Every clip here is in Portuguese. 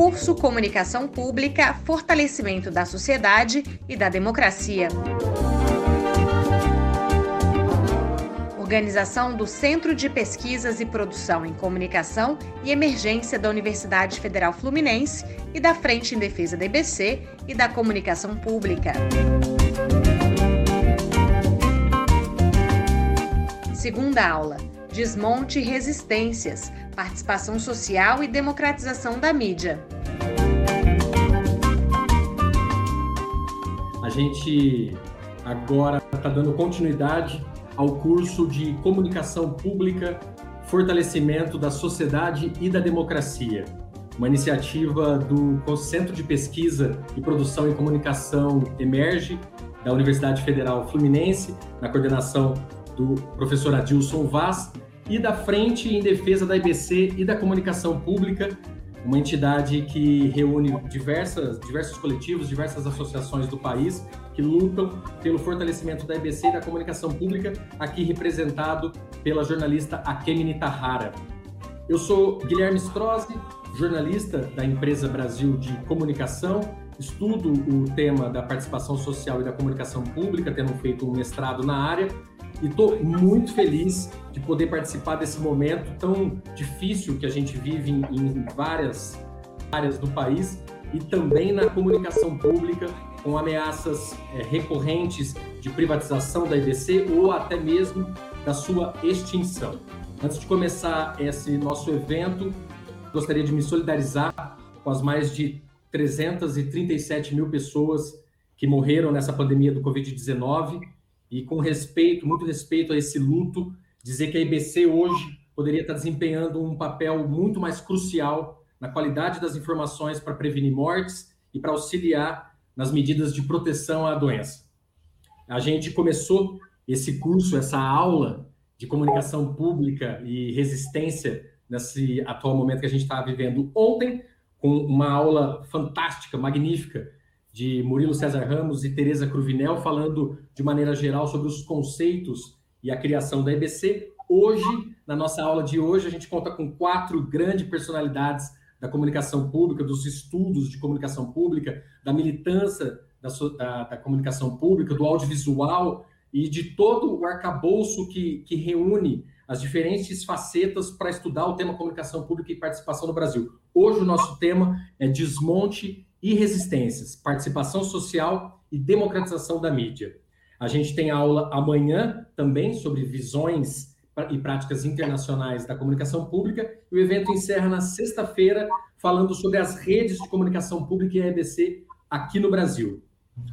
Curso Comunicação Pública, Fortalecimento da Sociedade e da Democracia. Organização do Centro de Pesquisas e Produção em Comunicação e Emergência da Universidade Federal Fluminense e da Frente em Defesa da IBC e da Comunicação Pública. Segunda aula: Desmonte Resistências, Participação Social e Democratização da Mídia. A gente agora está dando continuidade ao curso de Comunicação Pública, Fortalecimento da Sociedade e da Democracia, uma iniciativa do Centro de Pesquisa e Produção em Comunicação Emerge, da Universidade Federal Fluminense, na coordenação do professor Adilson Vaz, e da Frente em Defesa da IBC e da Comunicação Pública, uma entidade que reúne diversas, diversos coletivos, diversas associações do país que lutam pelo fortalecimento da EBC e da comunicação pública, aqui representado pela jornalista Akemi Nitahara. Eu sou Guilherme Strozzi, jornalista da empresa Brasil de Comunicação, estudo o tema da participação social e da comunicação pública, tendo feito um mestrado na área, e estou muito feliz de poder participar desse momento tão difícil que a gente vive em, em várias áreas do país e também na comunicação pública, com ameaças é, recorrentes de privatização da IBC ou até mesmo da sua extinção. Antes de começar esse nosso evento, gostaria de me solidarizar com as mais de 337 mil pessoas que morreram nessa pandemia do Covid-19 e com respeito, muito respeito a esse luto, dizer que a IBC hoje poderia estar desempenhando um papel muito mais crucial na qualidade das informações para prevenir mortes e para auxiliar nas medidas de proteção à doença. A gente começou esse curso, essa aula de comunicação pública e resistência nesse atual momento que a gente está vivendo ontem, com uma aula fantástica, magnífica, de Murilo César Ramos e Tereza Cruvinel, falando de maneira geral sobre os conceitos e a criação da EBC. Hoje, na nossa aula de hoje, a gente conta com quatro grandes personalidades da comunicação pública, dos estudos de comunicação pública, da militância da, da, da comunicação pública, do audiovisual e de todo o arcabouço que, que reúne as diferentes facetas para estudar o tema comunicação pública e participação no Brasil. Hoje o nosso tema é desmonte e resistências, participação social e democratização da mídia. A gente tem aula amanhã também sobre visões e práticas internacionais da comunicação pública, e o evento encerra na sexta-feira falando sobre as redes de comunicação pública e a EBC aqui no Brasil.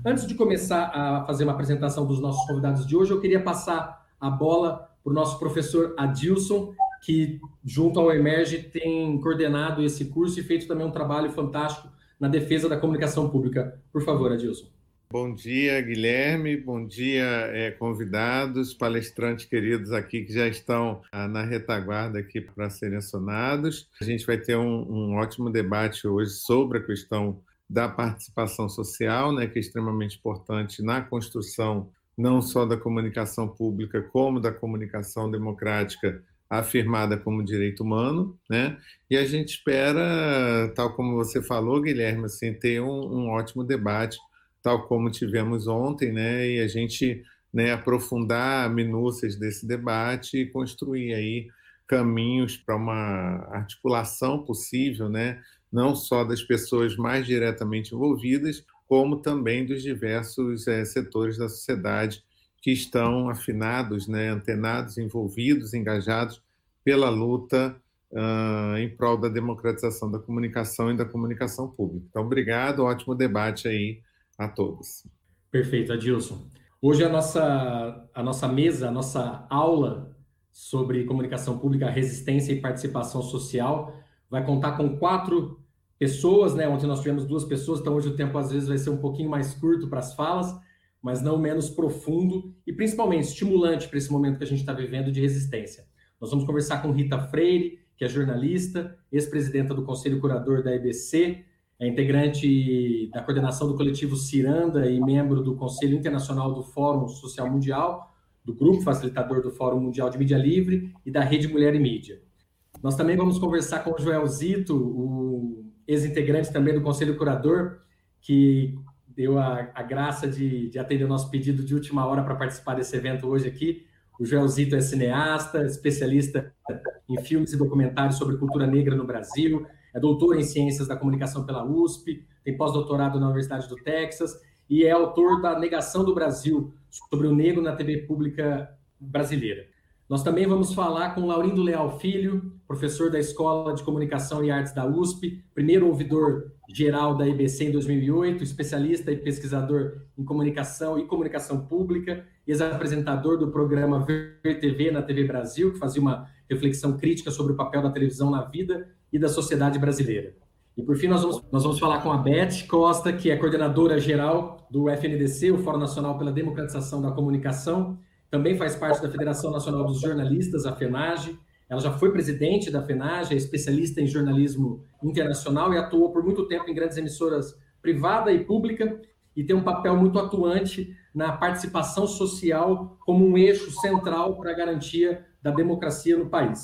Antes de começar a fazer uma apresentação dos nossos convidados de hoje, eu queria passar a bola para o nosso professor Adilson, que, junto ao Emerge, tem coordenado esse curso e feito também um trabalho fantástico na defesa da comunicação pública. Por favor, Adilson. Bom dia, Guilherme. Bom dia, é, convidados, palestrantes queridos aqui que já estão ah, na retaguarda aqui para serem acionados. A gente vai ter um, um, ótimo debate hoje sobre a questão da participação social, né, que é extremamente importante na construção não só da comunicação pública, como da comunicação democrática afirmada como direito humano, né? E a gente espera, tal como você falou, Guilherme, assim, ter um, um ótimo debate, tal como tivemos ontem, né? E a gente né, aprofundar minúcias desse debate e construir aí caminhos para uma articulação possível, né? Não só das pessoas mais diretamente envolvidas, como também dos diversos é, setores da sociedade que estão afinados, né, antenados, envolvidos, engajados pela luta uh, em prol da democratização da comunicação e da comunicação pública. Então, obrigado, ótimo debate aí a todos. Perfeito, Adilson. Hoje a nossa, a nossa mesa, a nossa aula sobre comunicação pública, resistência e participação social vai contar com quatro pessoas, né? Ontem nós tivemos duas pessoas, então hoje o tempo às vezes vai ser um pouquinho mais curto para as falas, mas não menos profundo e principalmente estimulante para esse momento que a gente está vivendo de resistência. Nós vamos conversar com Rita Freire, que é jornalista, ex-presidenta do Conselho Curador da EBC, é integrante da coordenação do coletivo Ciranda e membro do Conselho Internacional do Fórum Social Mundial, do grupo facilitador do Fórum Mundial de Mídia Livre e da Rede Mulher e Mídia. Nós também vamos conversar com o Joel Zito, o ex-integrante também do Conselho Curador, que deu a, a graça de, de, atender o nosso pedido de última hora para participar desse evento hoje aqui. O Joelzito é cineasta, especialista em filmes e documentários sobre cultura negra no Brasil, é doutor em ciências da comunicação pela USP, tem pós-doutorado na Universidade do Texas e é autor da Negação do Brasil sobre o negro na TV pública brasileira. Nós também vamos falar com Laurindo Leal Filho, professor da Escola de Comunicação e Artes da USP, primeiro ouvidor geral da IBC em 2008, especialista e pesquisador em comunicação e comunicação pública, ex-apresentador do programa Ver TV na TV Brasil, que fazia uma reflexão crítica sobre o papel da televisão na vida e da sociedade brasileira. E por fim, nós vamos, nós vamos falar com a Beth Costa, que é coordenadora geral do FNDC, o Fórum Nacional pela Democratização da Comunicação, também faz parte da Federação Nacional dos Jornalistas, a FENAGE. Ela já foi presidente da FENAGE, é especialista em jornalismo internacional e atuou por muito tempo em grandes emissoras privada e pública e tem um papel muito atuante na participação social como um eixo central para a garantia da democracia no país.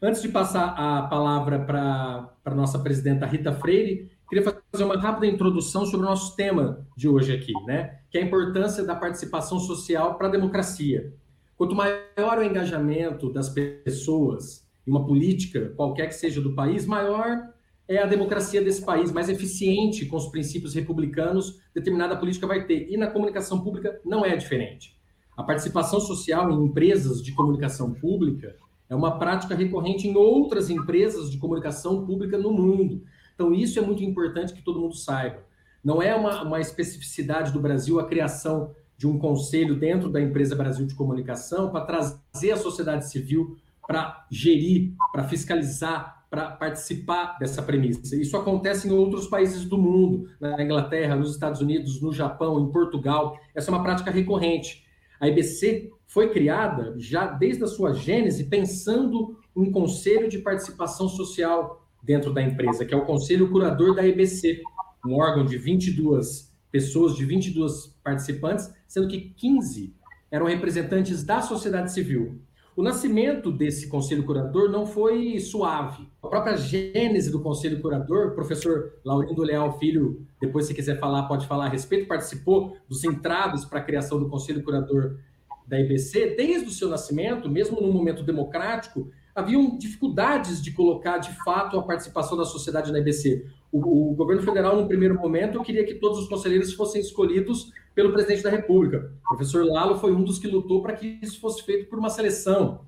Antes de passar a palavra para a nossa presidenta Rita Freire, queria fazer uma rápida introdução sobre o nosso tema de hoje aqui, né? Que é a importância da participação social para a democracia. Quanto maior o engajamento das pessoas em uma política, qualquer que seja do país, maior é a democracia desse país, mais eficiente com os princípios republicanos determinada política vai ter. E na comunicação pública não é diferente. A participação social em empresas de comunicação pública é uma prática recorrente em outras empresas de comunicação pública no mundo. Então, isso é muito importante que todo mundo saiba. Não é uma, uma especificidade do Brasil a criação de um conselho dentro da empresa Brasil de Comunicação para trazer a sociedade civil para gerir, para fiscalizar, para participar dessa premissa. Isso acontece em outros países do mundo, na Inglaterra, nos Estados Unidos, no Japão, em Portugal. Essa é uma prática recorrente. A IBC foi criada já desde a sua gênese pensando um conselho de participação social dentro da empresa, que é o Conselho Curador da EBC, um órgão de 22 pessoas, de 22 participantes, sendo que 15 eram representantes da sociedade civil. O nascimento desse Conselho Curador não foi suave. A própria gênese do Conselho Curador, o professor Laurindo Leal Filho, depois se quiser falar, pode falar a respeito, participou dos entraves para a criação do Conselho Curador da IBC, desde o seu nascimento, mesmo num momento democrático, haviam dificuldades de colocar de fato a participação da sociedade na EBC. O, o, governo federal, no primeiro momento, queria que todos os conselheiros fossem escolhidos pelo presidente da República. O professor Lalo foi um dos que lutou para que isso fosse feito por uma seleção.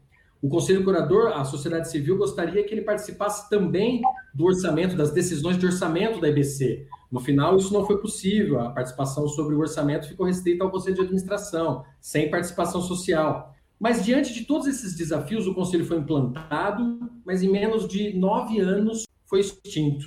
O Conselho Curador, a sociedade civil, gostaria que ele participasse também do orçamento, das decisões de orçamento da EBC. No final, isso não foi possível. A participação sobre o orçamento ficou restrita ao Conselho de Administração, sem participação social. Mas diante de todos esses desafios, o conselho foi implantado, mas em menos de nove anos foi extinto.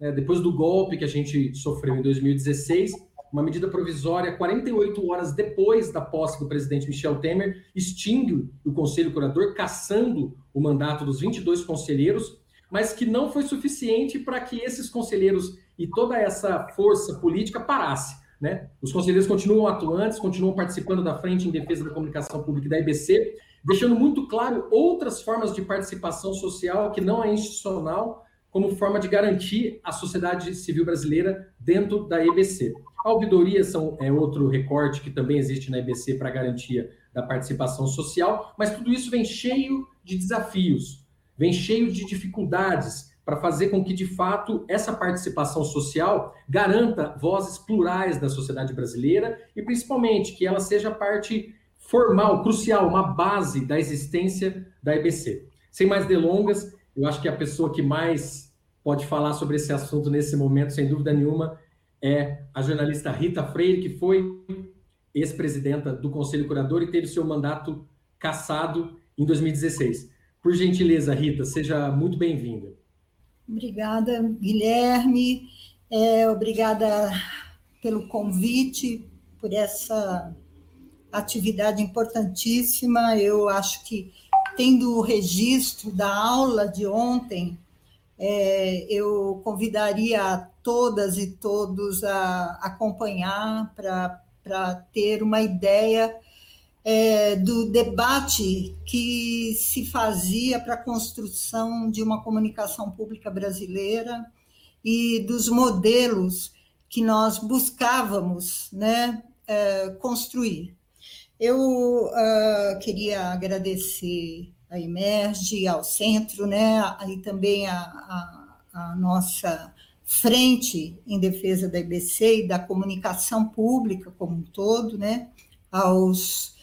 É, depois do golpe que a gente sofreu em 2016, uma medida provisória, 48 horas depois da posse do presidente Michel Temer, extingue o conselho curador, caçando o mandato dos 22 conselheiros, mas que não foi suficiente para que esses conselheiros e toda essa força política parasse. Né? Os conselheiros continuam atuantes, continuam participando da Frente em Defesa da Comunicação Pública da IBC, deixando muito claro outras formas de participação social que não é institucional, como forma de garantir a sociedade civil brasileira dentro da IBC. A são, é outro recorte que também existe na IBC para garantia da participação social, mas tudo isso vem cheio de desafios, vem cheio de dificuldades, para fazer com que, de fato, essa participação social garanta vozes plurais da sociedade brasileira e, principalmente, que ela seja parte formal, crucial, uma base da existência da EBC. Sem mais delongas, eu acho que a pessoa que mais pode falar sobre esse assunto nesse momento, sem dúvida nenhuma, é a jornalista Rita Freire, que foi ex-presidenta do Conselho Curador e teve seu mandato cassado em 2016. Por gentileza, Rita, seja muito bem-vinda. Obrigada, Guilherme. É, obrigada pelo convite, por essa atividade importantíssima. Eu acho que, tendo o registro da aula de ontem, é, eu convidaria todas e todos a acompanhar para ter uma ideia é, do debate que se fazia para a construção de uma comunicação pública brasileira e dos modelos que nós buscávamos né, é, construir. Eu uh, queria agradecer a Emerge, ao centro, né, e também a, a, a nossa frente em defesa da IBC e da comunicação pública como um todo, né, aos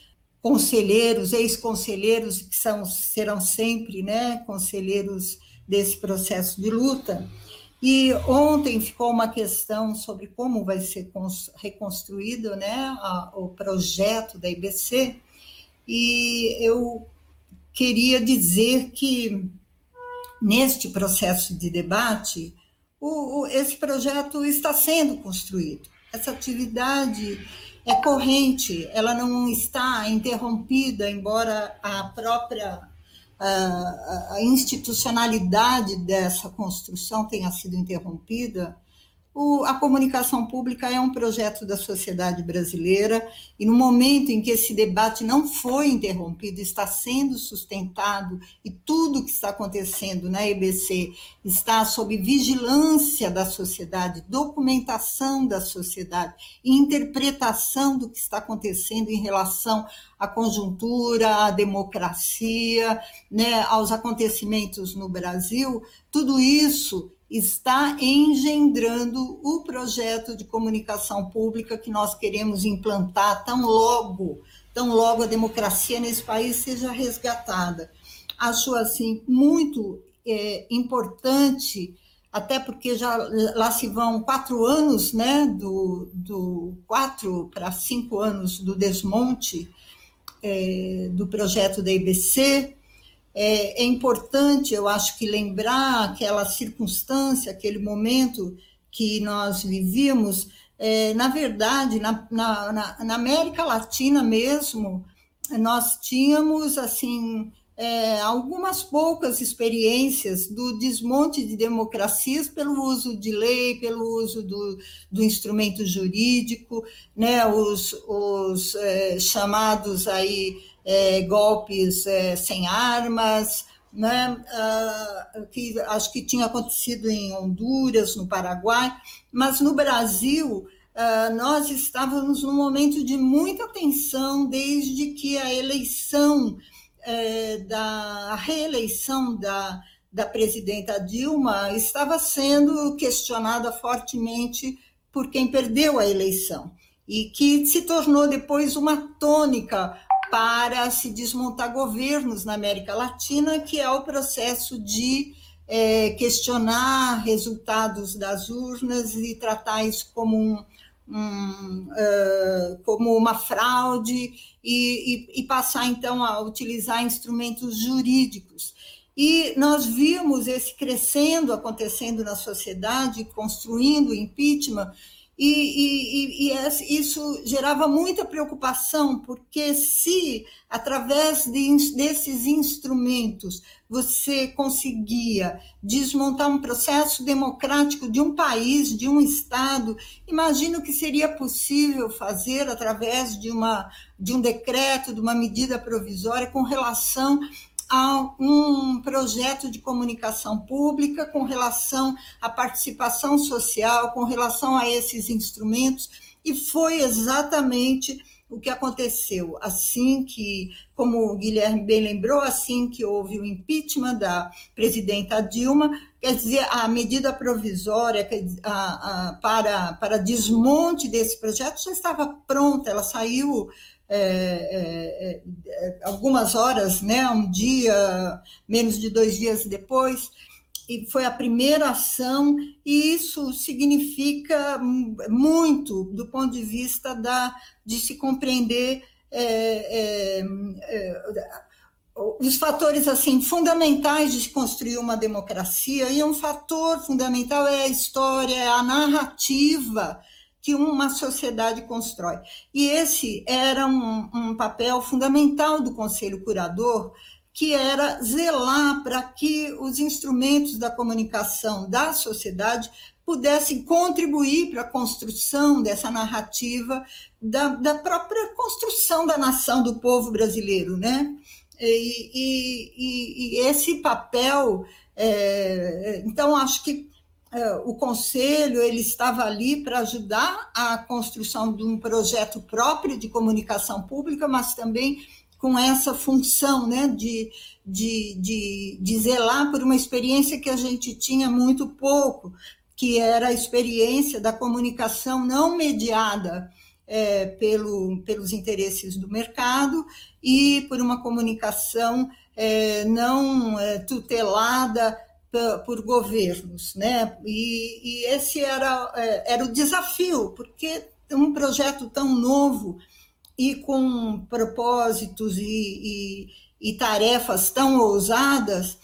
conselheiros, ex-conselheiros que são, serão sempre né, conselheiros desse processo de luta. E ontem ficou uma questão sobre como vai ser reconstruído né, a, o projeto da IBC, e eu queria dizer que, neste processo de debate, o, o, esse projeto está sendo construído. Essa atividade é corrente, ela não está interrompida, embora a própria a, a institucionalidade dessa construção tenha sido interrompida, o, a comunicação pública é um projeto da sociedade brasileira e no momento em que esse debate não foi interrompido, está sendo sustentado e tudo que está acontecendo na EBC está sob vigilância da sociedade, documentação da sociedade interpretação do que está acontecendo em relação à conjuntura, à democracia, né, aos acontecimentos no Brasil, tudo isso está engendrando o projeto de comunicação pública que nós queremos implantar tão logo, tão logo a democracia nesse país seja resgatada. Acho assim muito é, importante, até porque já lá se vão quatro anos, né, do, do quatro para cinco anos do desmonte é, do projeto da IBC, é, é, importante, eu acho que lembrar aquela circunstância, aquele momento que nós vivíamos. É, na verdade, na, na, na, América Latina mesmo, nós tínhamos assim é, algumas poucas experiências do desmonte de democracias pelo uso de lei, pelo uso do, do instrumento jurídico, né, os, os é, chamados aí é, golpes é, sem armas, né, uh, que acho que tinha acontecido em Honduras, no Paraguai, mas no Brasil uh, nós estávamos num momento de muita tensão desde que a eleição é, da a reeleição da, da presidenta Dilma estava sendo questionada fortemente por quem perdeu a eleição e que se tornou depois uma tônica para se desmontar governos na América Latina, que é o processo de é, questionar resultados das urnas e tratar isso como, um, um uh, como uma fraude e, e, e passar, então, a utilizar instrumentos jurídicos. E nós vimos esse crescendo acontecendo na sociedade, construindo impeachment, e, e, e, isso gerava muita preocupação, porque se, através de, desses instrumentos, você conseguia desmontar um processo democrático de um país, de um Estado, imagino que seria possível fazer através de, uma, de um decreto, de uma medida provisória com relação a um projeto de comunicação pública com relação à participação social, com relação a esses instrumentos, e foi exatamente o que aconteceu. Assim que, como o Guilherme bem lembrou, assim que houve o impeachment da presidenta Dilma, quer dizer, a medida provisória a, a, para, para desmonte desse projeto já estava pronta, ela saiu é, é, é, algumas horas, né, um dia, menos de dois dias depois, e foi a primeira ação, e isso significa muito do ponto de vista da, de se compreender é, é, é, os fatores assim fundamentais de se construir uma democracia, e um fator fundamental é a história, é a narrativa que uma sociedade constrói. E esse era um, um papel fundamental do Conselho Curador, que era zelar para que os instrumentos da comunicação da sociedade pudessem contribuir para a construção dessa narrativa da, da própria construção da nação do povo brasileiro, né? E, e, e, esse papel, é, então acho que o conselho ele estava ali para ajudar a construção de um projeto próprio de comunicação pública, mas também com essa função né, de, de, de, de zelar por uma experiência que a gente tinha muito pouco, que era a experiência da comunicação não mediada é, pelo, pelos interesses do mercado e por uma comunicação é, não é, tutelada por governos, né? E, e esse era, é, era o desafio, porque um projeto tão novo e com propósitos e, e, e tarefas tão ousadas,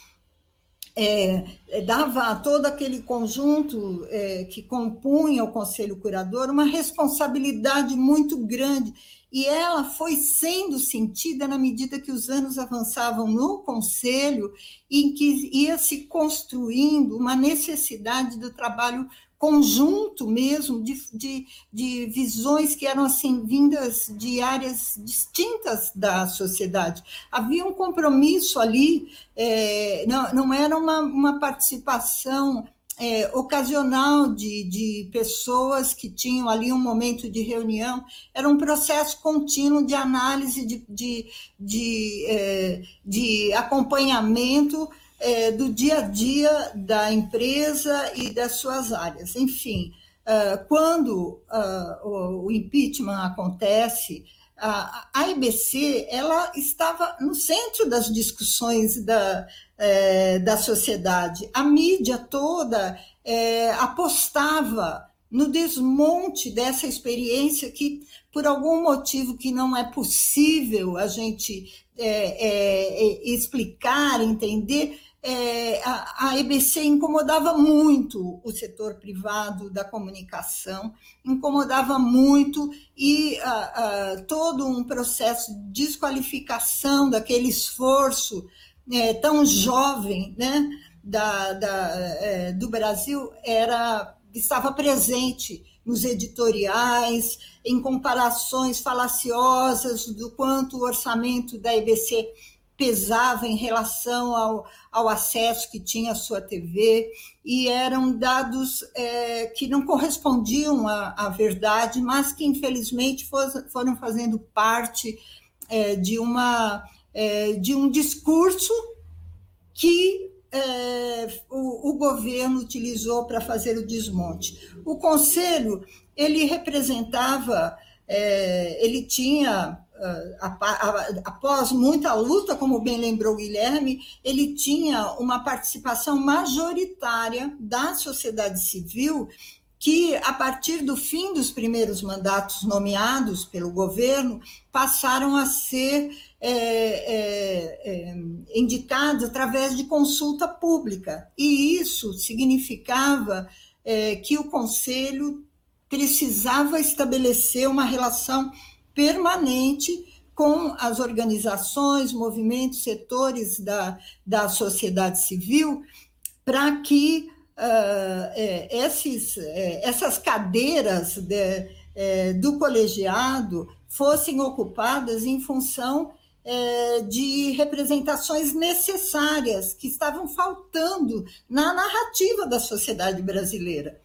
é, dava a todo aquele conjunto é, que compunha o Conselho Curador uma responsabilidade muito grande e ela foi sendo sentida na medida que os anos avançavam no Conselho, em que ia se construindo uma necessidade do trabalho conjunto mesmo de, de, de, visões que eram assim vindas de áreas distintas da sociedade. Havia um compromisso ali, é, não, não era uma, uma participação é, ocasional de, de pessoas que tinham ali um momento de reunião, era um processo contínuo de análise, de, de, de, é, de acompanhamento é, do dia a dia da empresa e das suas áreas. Enfim, uh, quando uh, o, impeachment acontece, a, a IBC ela estava no centro das discussões da, é, da sociedade. A mídia toda é, apostava no desmonte dessa experiência que, por algum motivo que não é possível a gente é, é explicar, entender, é, a, a, EBC incomodava muito o setor privado da comunicação, incomodava muito e a, a, todo um processo de desqualificação daquele esforço é, tão jovem né, da, da é, do Brasil era estava presente nos editoriais, em comparações falaciosas do quanto o orçamento da EBC pesava em relação ao, ao acesso que tinha à sua TV, e eram dados é, que não correspondiam à, à, verdade, mas que, infelizmente, foram fazendo parte é, de, uma, é, de um discurso que é, o, o governo utilizou para fazer o desmonte. O conselho ele representava, é, ele tinha após muita luta, como bem lembrou Guilherme, ele tinha uma participação majoritária da sociedade civil que, a partir do fim dos primeiros mandatos nomeados pelo governo, passaram a ser é, é, é, indicados através de consulta pública. E isso significava é, que o Conselho precisava estabelecer uma relação permanente com as organizações, movimentos, setores da, da sociedade civil, para que uh, é, esses, é, essas cadeiras de, é, do colegiado fossem ocupadas em função é, de representações necessárias que estavam faltando na narrativa da sociedade brasileira.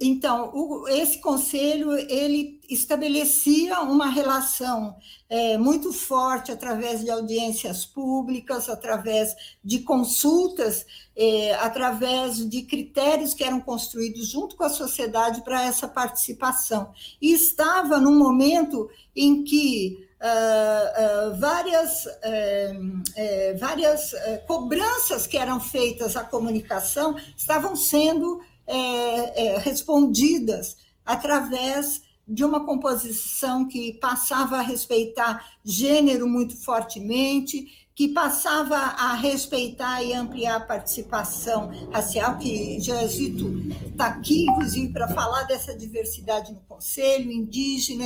Então, o, esse conselho ele estabelecia uma relação é, muito forte através de audiências públicas, através de consultas, é, através de critérios que eram construídos junto com a sociedade para essa participação. E estava num momento em que Uh, uh, várias, uh, várias cobranças que eram feitas à comunicação estavam sendo é, é, respondidas através de uma composição que passava a respeitar gênero muito fortemente, que passava a respeitar e ampliar a participação racial, que Jesuíto está aqui, inclusive, para falar dessa diversidade no Conselho, indígena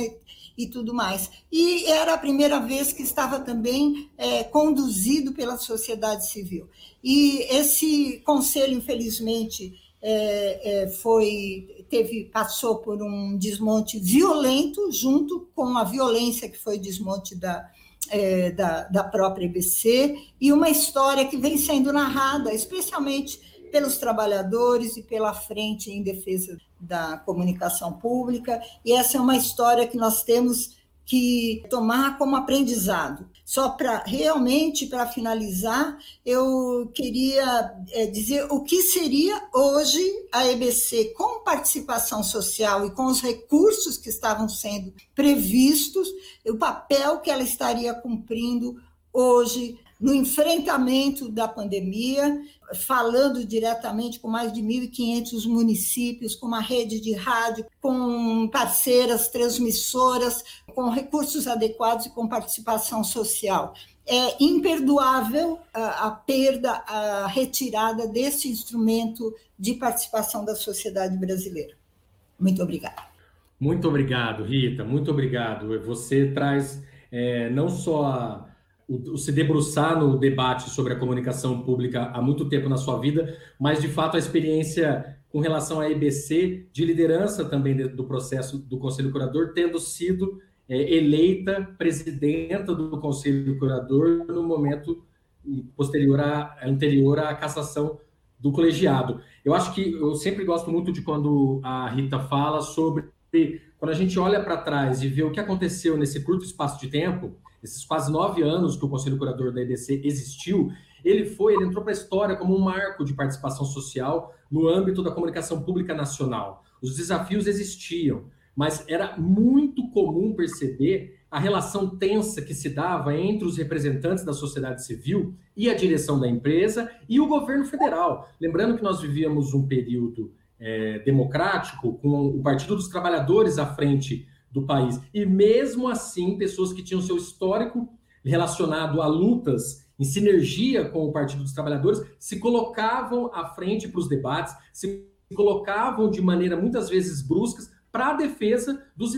e, tudo mais. E era a primeira vez que estava também é, conduzido pela sociedade civil. E esse Conselho, infelizmente, é, é, foi teve passou por um desmonte violento junto com a violência que foi desmonte da, é, da, da própria EBC e uma história que vem sendo narrada, especialmente pelos trabalhadores e pela frente em defesa da comunicação pública. E essa é uma história que nós temos que tomar como aprendizado. Só para realmente para finalizar, eu queria é, dizer o que seria hoje a EBC com participação social e com os recursos que estavam sendo previstos, o papel que ela estaria cumprindo hoje no enfrentamento da pandemia, falando diretamente com mais de 1.500 municípios, com uma rede de rádio, com parceiras transmissoras, com recursos adequados e com participação social. É imperdoável a, a perda, a retirada desse instrumento de participação da sociedade brasileira. Muito obrigada. Muito obrigado, Rita. Muito obrigado. Você traz é, não só se debruçar no debate sobre a comunicação pública há muito tempo na sua vida, mas de fato a experiência com relação à EBC, de liderança também do processo do Conselho Curador, tendo sido é, eleita presidenta do Conselho Curador no momento posterior à, anterior à cassação do colegiado. Eu acho que eu sempre gosto muito de quando a Rita fala sobre quando a gente olha para trás e vê o que aconteceu nesse curto espaço de tempo, esses quase nove anos que o Conselho Curador da EDC existiu, ele foi, ele entrou para a história como um marco de participação social no âmbito da comunicação pública nacional. Os desafios existiam, mas era muito comum perceber a relação tensa que se dava entre os representantes da sociedade civil e a direção da empresa e o governo federal. Lembrando que nós vivíamos um período é, democrático, com o Partido dos Trabalhadores à frente do país. E mesmo assim, pessoas que tinham seu histórico relacionado a lutas em sinergia com o Partido dos Trabalhadores se colocavam à frente para os debates, se colocavam de maneira muitas vezes bruscas para a defesa dos,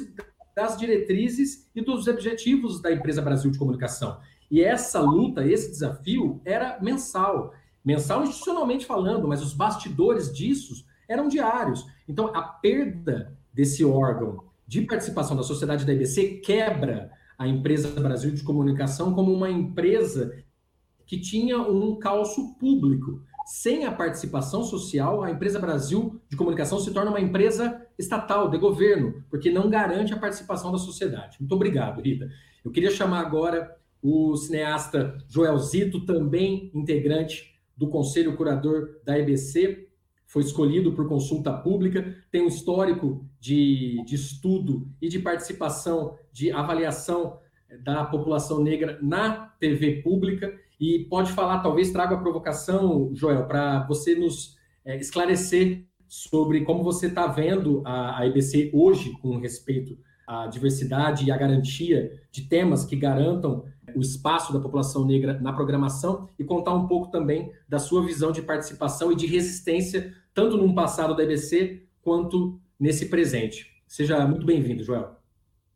das diretrizes e dos objetivos da empresa Brasil de Comunicação. E essa luta, esse desafio era mensal, mensal institucionalmente falando, mas os bastidores disso eram diários. Então, a perda desse órgão de participação da sociedade da IBC quebra a empresa Brasil de Comunicação como uma empresa que tinha um calço público. Sem a participação social, a empresa Brasil de Comunicação se torna uma empresa estatal, de governo, porque não garante a participação da sociedade. Muito obrigado, Rita. Eu queria chamar agora o cineasta Joel Zito, também integrante do Conselho Curador da EBC, foi escolhido por consulta pública, tem um histórico de, de estudo e de participação, de avaliação da população negra na TV pública. E pode falar, talvez traga a provocação, Joel, para você nos é, esclarecer sobre como você está vendo a, a EBC hoje com respeito à diversidade e à garantia de temas que garantam o espaço da população negra na programação e contar um pouco também da sua visão de participação e de resistência tanto no passado da EBC quanto nesse presente. Seja muito bem-vindo, Joel.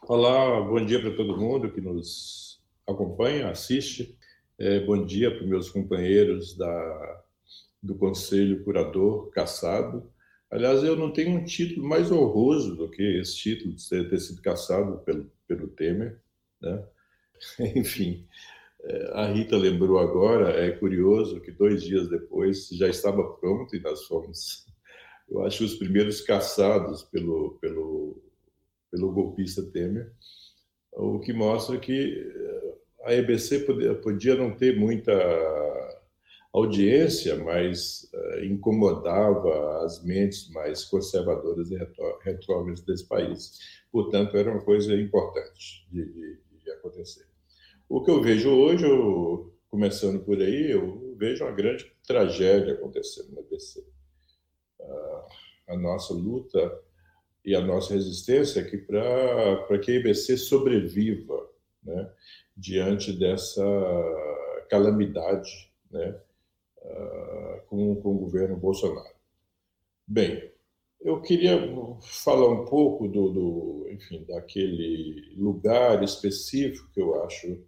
Olá, bom dia para todo mundo que nos acompanha, assiste. É, bom dia para meus companheiros da, do Conselho Curador Caçado. Aliás, eu não tenho um título mais honroso do que esse título de ter, ter sido caçado pelo, pelo Temer. Né? Enfim, é, a Rita lembrou agora, é curioso que dois dias depois já estava pronto e nós fomos, eu acho, os primeiros caçados pelo, pelo, pelo golpista Temer, o que mostra que é, a EBC podia, podia não ter muita audiência, mas uh, incomodava as mentes mais conservadoras e retrógradas desse país. Portanto, era uma coisa importante de, de, de acontecer. O que eu vejo hoje, eu, começando por aí, eu vejo uma grande tragédia acontecendo na BC. A nossa luta e a nossa resistência aqui para que a IBC sobreviva né, diante dessa calamidade né, com, com o governo Bolsonaro. Bem, eu queria falar um pouco do, do, enfim, daquele lugar específico que eu acho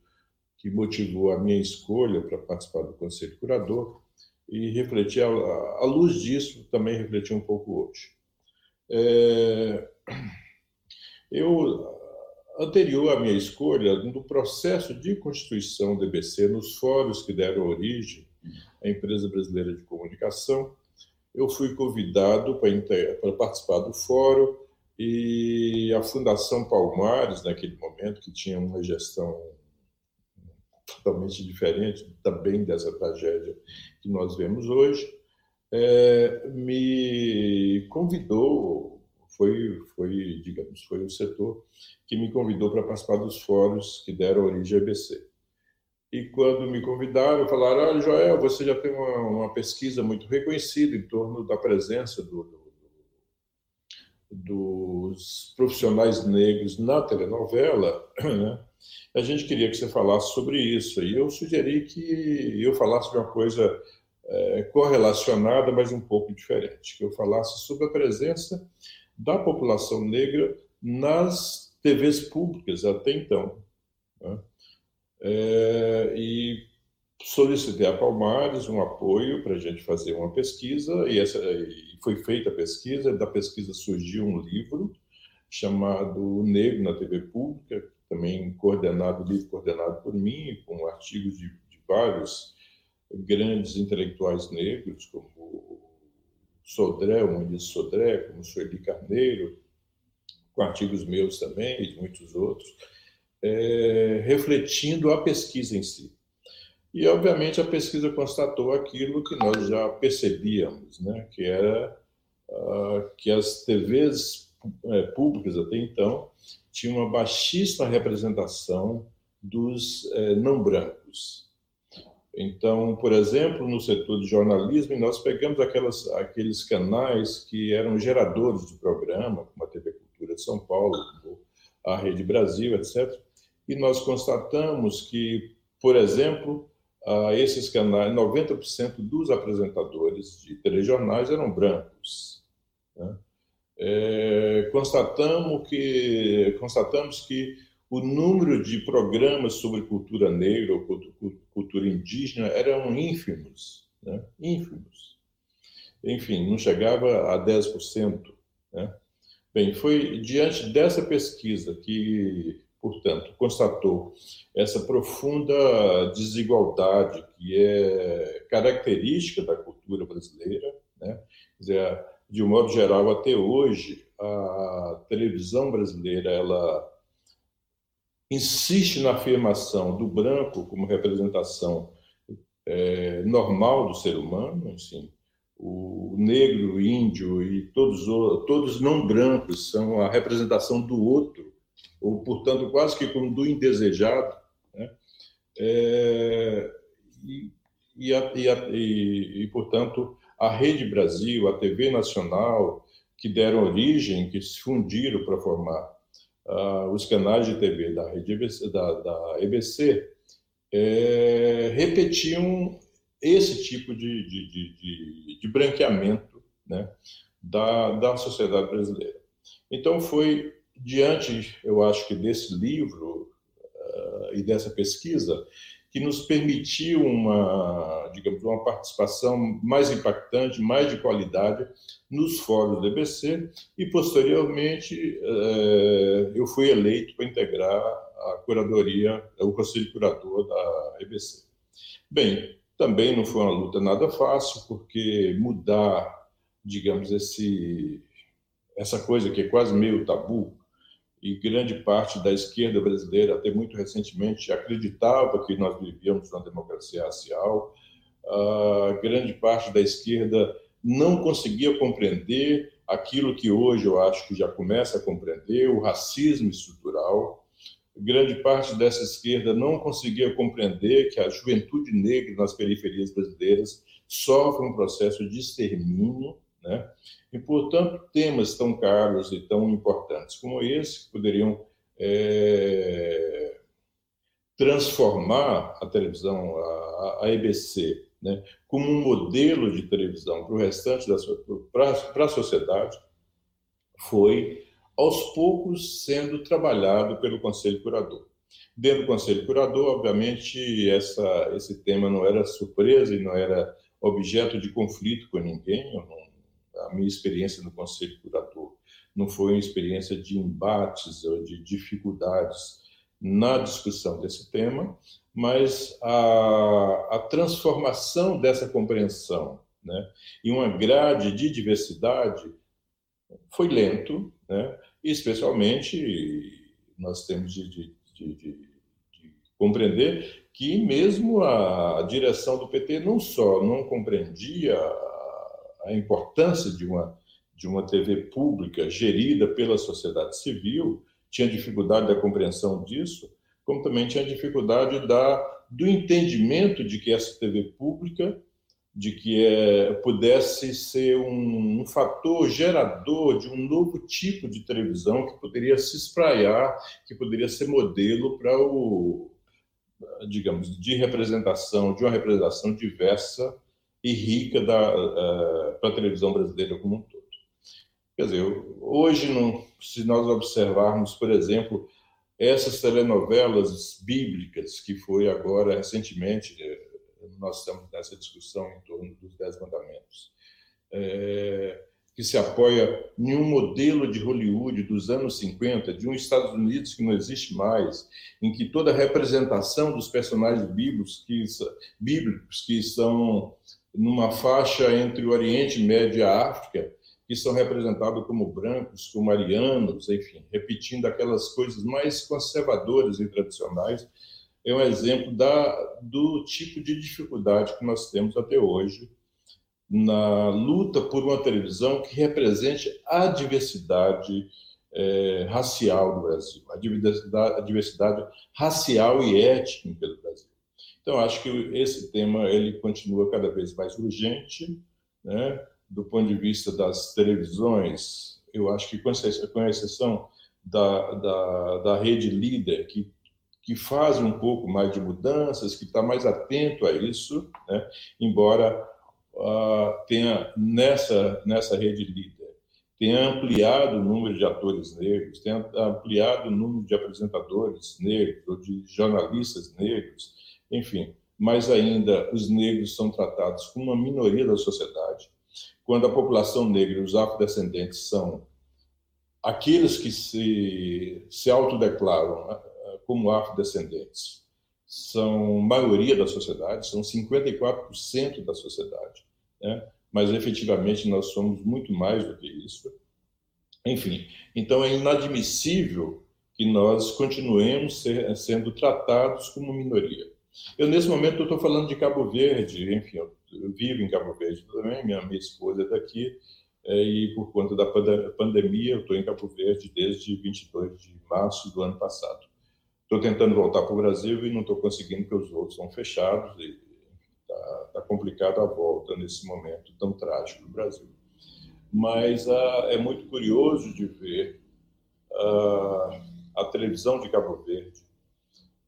que motivou a minha escolha para participar do Conselho Curador e refletir, à luz disso, também refletir um pouco hoje. É, eu, anterior à minha escolha, no processo de constituição do EBC, nos fóruns que deram origem à Empresa Brasileira de Comunicação, eu fui convidado para participar do fórum e a Fundação Palmares, naquele momento, que tinha uma gestão totalmente diferente também dessa tragédia que nós vemos hoje, é, me convidou, foi, foi, digamos, foi o setor que me convidou para participar dos fóruns que deram origem à EBC. E quando me convidaram, falaram: Olha, Joel, você já tem uma, uma pesquisa muito reconhecida em torno da presença do, do, dos profissionais negros na telenovela, né? a gente queria que você falasse sobre isso. E eu sugeri que eu falasse de uma coisa é, correlacionada, mas um pouco diferente, que eu falasse sobre a presença da população negra nas TVs públicas até então. Né? É, e solicitei a Palmares um apoio para a gente fazer uma pesquisa, e, essa, e foi feita a pesquisa. Da pesquisa surgiu um livro chamado Negro na TV Pública, também coordenado, livro coordenado por mim, com artigos de, de vários grandes intelectuais negros, como Sodré, o Muniz Sodré, como Sueli Carneiro, com artigos meus também e de muitos outros, é, refletindo a pesquisa em si. E, obviamente, a pesquisa constatou aquilo que nós já percebíamos, né? que era uh, que as TVs é, públicas até então tinham uma baixíssima representação dos é, não brancos. Então, por exemplo, no setor de jornalismo, nós pegamos aquelas, aqueles canais que eram geradores de programa, como a TV Cultura de São Paulo, a Rede Brasil, etc. E nós constatamos que, por exemplo, esses canais, 90% dos apresentadores de telejornais eram brancos. Né? É, constatamos, que, constatamos que o número de programas sobre cultura negra ou cultura indígena eram ínfimos, né? ínfimos. Enfim, não chegava a 10%. Né? Bem, foi diante dessa pesquisa que, portanto, constatou essa profunda desigualdade que é característica da cultura brasileira, né? Quer dizer, de um modo geral, até hoje, a televisão brasileira ela insiste na afirmação do branco como representação é, normal do ser humano, assim, o negro, o índio e todos todos não brancos são a representação do outro, ou portanto quase que como do indesejado, né? é, e, e, e, e, portanto a Rede Brasil, a TV Nacional, que deram origem, que se fundiram para formar uh, os canais de TV da, Rede EBC, da, da EBC, é, repetiam esse tipo de, de, de, de branqueamento né, da, da sociedade brasileira. Então, foi diante, eu acho que desse livro uh, e dessa pesquisa, que nos permitiu uma, digamos, uma participação mais impactante, mais de qualidade nos fóruns do EBC e, posteriormente, eh, eu fui eleito para integrar a curadoria, o conselho curador da EBC. Bem, também não foi uma luta nada fácil, porque mudar, digamos, esse, essa coisa que é quase meio tabu, e grande parte da esquerda brasileira, até muito recentemente, acreditava que nós vivíamos numa democracia racial. Grande parte da esquerda não conseguia compreender aquilo que hoje eu acho que já começa a compreender, o racismo estrutural. Grande parte dessa esquerda não conseguia compreender que a juventude negra nas periferias brasileiras sofre um processo de extermínio né? E, portanto, temas tão caros e tão importantes como esse poderiam é, transformar a televisão, a, a EBC, né, como um modelo de televisão para o restante da para a sociedade, foi aos poucos sendo trabalhado pelo Conselho Curador. Dentro do Conselho Curador, obviamente, essa, esse tema não era surpresa e não era objeto de conflito com ninguém. Eu não a minha experiência no Conselho Curador não foi uma experiência de embates ou de dificuldades na discussão desse tema, mas a, a transformação dessa compreensão né, e uma grade de diversidade foi lento, né, especialmente nós temos de, de, de, de, compreender que mesmo a direção do PT não só não compreendia a importância de uma de uma TV pública gerida pela sociedade civil, tinha dificuldade da compreensão disso, como também tinha dificuldade da, do entendimento de que essa TV pública, de que é, pudesse ser um, um fator gerador de um novo tipo de televisão que poderia se espraiar, que poderia ser modelo para o, digamos, de representação, de uma representação diversa e rica uh, para a televisão brasileira como um todo. Quer dizer, hoje, não, se nós observarmos, por exemplo, essas telenovelas bíblicas que foi agora recentemente, eh, nós estamos nessa discussão em torno dos Dez Mandamentos, é, que se apoia em um modelo de Hollywood dos anos 50, de um Estados Unidos que não existe mais, em que toda a representação dos personagens bíblicos que, bíblicos que estão numa faixa entre o Oriente Médio e a África que são representados como brancos, como arianos, enfim, repetindo aquelas coisas mais conservadoras e tradicionais, é um exemplo da, do tipo de dificuldade que nós temos até hoje na luta por uma televisão que represente a diversidade é, racial do Brasil, a diversidade, a diversidade racial e étnica do Brasil. Então, acho que esse tema ele continua cada vez mais urgente, né? do ponto de vista das televisões, eu acho que, com exceção da, da, da rede líder, que, que faz um pouco mais de mudanças, que está mais atento a isso, né? embora uh, tenha nessa, nessa rede líder tenha ampliado o número de atores negros, tenha ampliado o número de apresentadores negros, ou de jornalistas negros, enfim, mas ainda os negros são tratados como uma minoria da sociedade quando a população negra e os afrodescendentes são aqueles que se, se autodeclaram né, como afrodescendentes, são maioria da sociedade, são 54% da sociedade, né? mas efetivamente nós somos muito mais do que isso. Enfim, então é inadmissível que nós continuemos ser, sendo tratados como minoria. Eu, nesse momento, estou falando de Cabo Verde, enfim, eu eu vivo em Cabo Verde também, minha, minha esposa é daqui, é, e por conta da pandemia, eu estou em Cabo Verde desde 22 de março do ano passado. Estou tentando voltar para o Brasil e não estou conseguindo, porque os voos estão fechados e está tá complicado a volta nesse momento tão trágico do Brasil. Mas ah, é muito curioso de ver ah, a televisão de Cabo Verde,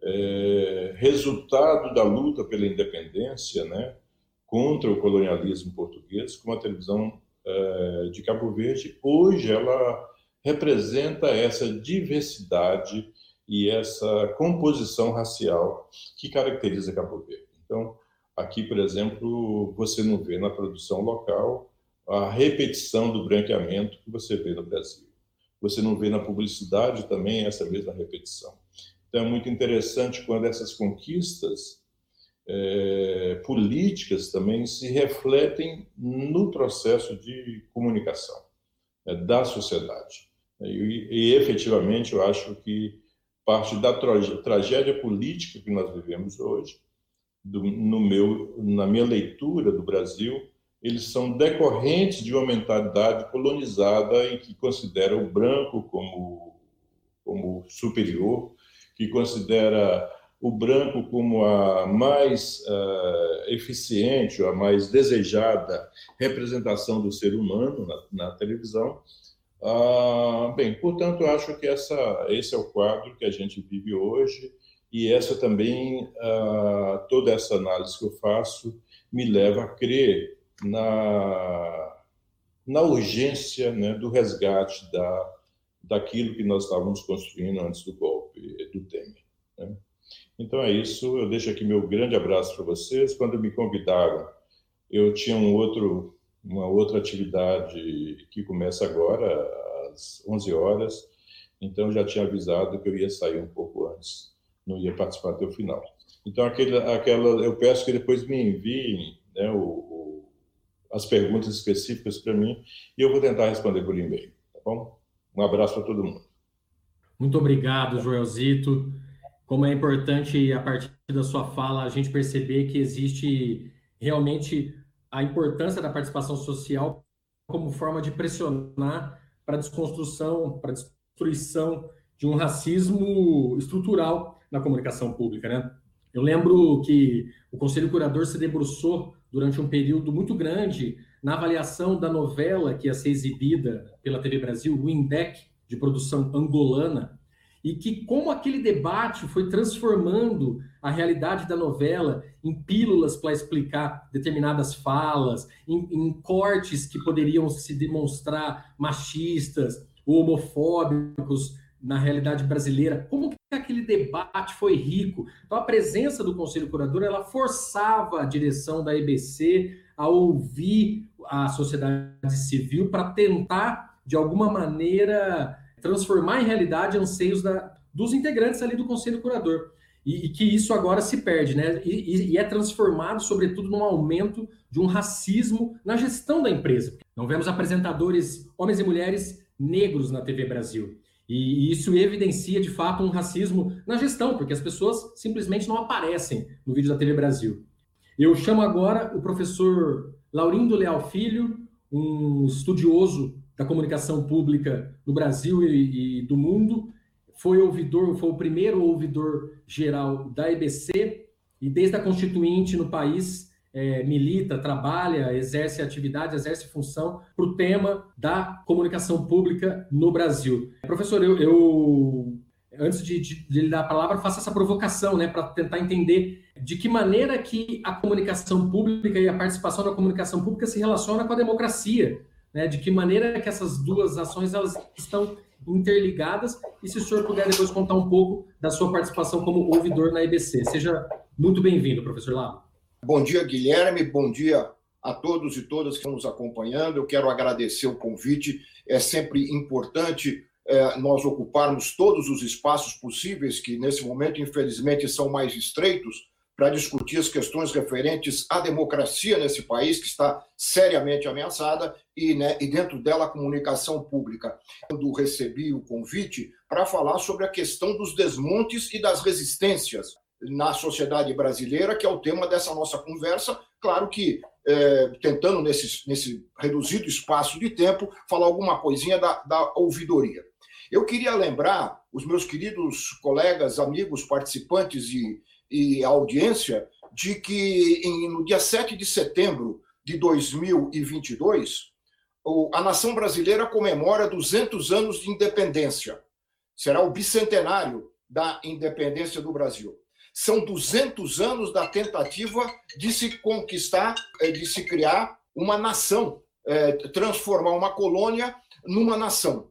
é, resultado da luta pela independência, né? contra o colonialismo português, como a televisão eh, de Cabo Verde, hoje ela representa essa diversidade e essa composição racial que caracteriza Cabo Verde. Então, aqui, por exemplo, você não vê na produção local a repetição do branqueamento que você vê no Brasil. Você não vê na publicidade também essa mesma repetição. Então, é muito interessante quando essas conquistas é, políticas também se refletem no processo de comunicação né, da sociedade. E, e, efetivamente, eu acho que parte da tragédia política que nós vivemos hoje, do, no meu, na minha leitura do Brasil, eles são decorrentes de uma mentalidade colonizada em que considera o branco como, como superior, que considera o branco como a mais uh, eficiente, a mais desejada representação do ser humano na, na televisão. Uh, bem, portanto, acho que essa, esse é o quadro que a gente vive hoje e essa também, uh, toda essa análise que eu faço me leva a crer na, na urgência né, do resgate da, daquilo que nós estávamos construindo antes do golpe do Temer. Né? Então é isso. Eu deixo aqui meu grande abraço para vocês. Quando me convidaram, eu tinha um outro, uma outra atividade que começa agora, às 11 horas. Então já tinha avisado que eu ia sair um pouco antes, não ia participar até o final. Então aquele, aquela, eu peço que depois me enviem né, o, o, as perguntas específicas para mim e eu vou tentar responder por e-mail, tá bom? Um abraço para todo mundo. Muito obrigado, Joelzito. Como é importante, a partir da sua fala, a gente perceber que existe realmente a importância da participação social como forma de pressionar para a desconstrução, para a destruição de um racismo estrutural na comunicação pública, né? Eu lembro que o Conselho Curador se debruçou durante um período muito grande na avaliação da novela que ia ser exibida pela TV Brasil, o de produção angolana, e que como aquele debate foi transformando a realidade da novela em pílulas para explicar determinadas falas, em, em, cortes que poderiam se demonstrar machistas, homofóbicos na realidade brasileira, como que aquele debate foi rico. Então a presença do Conselho Curador, ela forçava a direção da EBC a ouvir a sociedade civil para tentar de alguma maneira transformar em realidade anseios da, dos integrantes ali do Conselho Curador. E, e que isso agora se perde, né? E, e, é transformado, sobretudo, num aumento de um racismo na gestão da empresa. Não vemos apresentadores, homens e mulheres negros na TV Brasil. E isso evidencia, de fato, um racismo na gestão, porque as pessoas simplesmente não aparecem no vídeo da TV Brasil. Eu chamo agora o professor Laurindo Leal Filho, um estudioso da comunicação pública no Brasil e, e do mundo. Foi ouvidor, foi o primeiro ouvidor geral da EBC e desde a Constituinte no país é, milita, trabalha, exerce atividade, exerce função para o tema da comunicação pública no Brasil. Professor, eu, eu antes de, de, de, lhe dar a palavra, faço essa provocação, né, para tentar entender de que maneira que a comunicação pública e a participação da comunicação pública se relaciona com a democracia né, de que maneira que essas duas ações elas estão interligadas e se o senhor puder depois contar um pouco da sua participação como ouvidor na IBC. Seja muito bem-vindo, professor Lavo. Bom dia, Guilherme, bom dia a todos e todas que estão nos acompanhando. Eu quero agradecer o convite. É sempre importante é, nós ocuparmos todos os espaços possíveis, que nesse momento, infelizmente, são mais estreitos, para discutir as questões referentes à democracia nesse país, que está seriamente ameaçada, e, né, e dentro dela a comunicação pública. Quando recebi o convite para falar sobre a questão dos desmontes e das resistências na sociedade brasileira, que é o tema dessa nossa conversa, claro que é, tentando, nesse, nesse reduzido espaço de tempo, falar alguma coisinha da, da ouvidoria. Eu queria lembrar os meus queridos colegas, amigos, participantes e e audiência de que em, no dia 7 de setembro de 2022, a nação brasileira comemora 200 anos de independência. Será o bicentenário da independência do Brasil. São 200 anos da tentativa de se conquistar, eh, de se criar uma nação, eh, transformar uma colônia numa nação.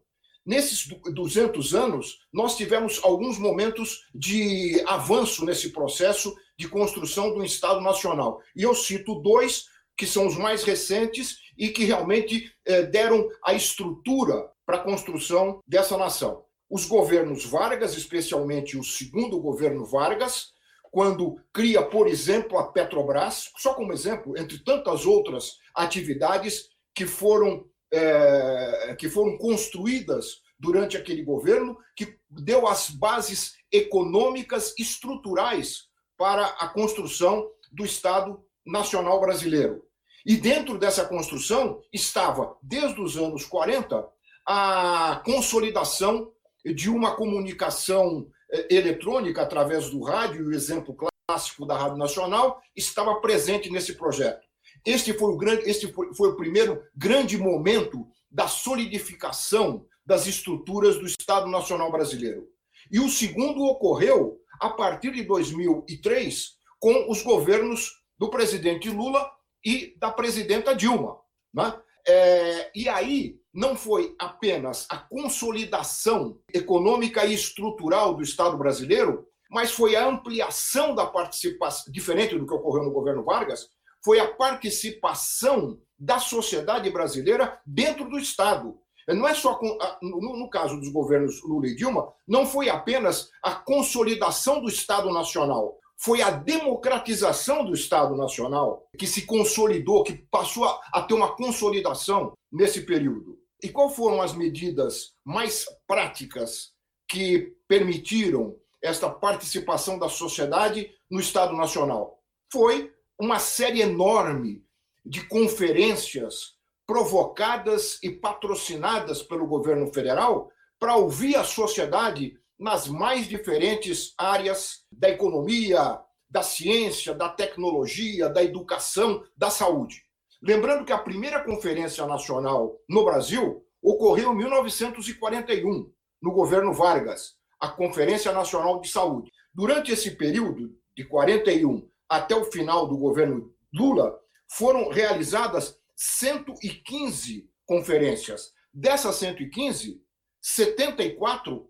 Nesses 200 anos, nós tivemos alguns momentos de avanço nesse processo de construção do Estado Nacional. E eu cito dois, que são os mais recentes e que realmente eh, deram a estrutura para a construção dessa nação. Os governos Vargas, especialmente o segundo governo Vargas, quando cria, por exemplo, a Petrobras, só como exemplo, entre tantas outras atividades que foram é, que foram construídas durante aquele governo, que deu as bases econômicas estruturais para a construção do Estado Nacional Brasileiro. E dentro dessa construção estava, desde os anos 40, a consolidação de uma comunicação eh, eletrônica através do rádio, o exemplo clássico da Rádio Nacional, estava presente nesse projeto. Este foi o, grande, este foi, foi o primeiro grande momento da solidificação das estruturas do Estado Nacional Brasileiro. E o segundo ocorreu a partir de 2003, com os governos do presidente Lula e da presidenta Dilma. Né? É, e aí não foi apenas a consolidação econômica e estrutural do Estado brasileiro, mas foi a ampliação da participação, diferente do que ocorreu no governo Vargas, foi a participação da sociedade brasileira dentro do Estado. Não é só, no caso dos governos Lula e Dilma, não foi apenas a consolidação do Estado Nacional, foi a democratização do Estado Nacional que se consolidou, que passou a, ter uma consolidação nesse período. E quais foram as medidas mais práticas que permitiram esta participação da sociedade no Estado Nacional? Foi uma série enorme de conferências provocadas e patrocinadas pelo governo federal para ouvir a sociedade nas mais diferentes áreas da economia, da ciência, da tecnologia, da educação, da saúde. Lembrando que a primeira conferência nacional no Brasil ocorreu em 1941, no governo Vargas, a Conferência Nacional de Saúde. Durante esse período, de 41 até o final do governo Lula, foram realizadas 115 conferências. Dessas 115, 74,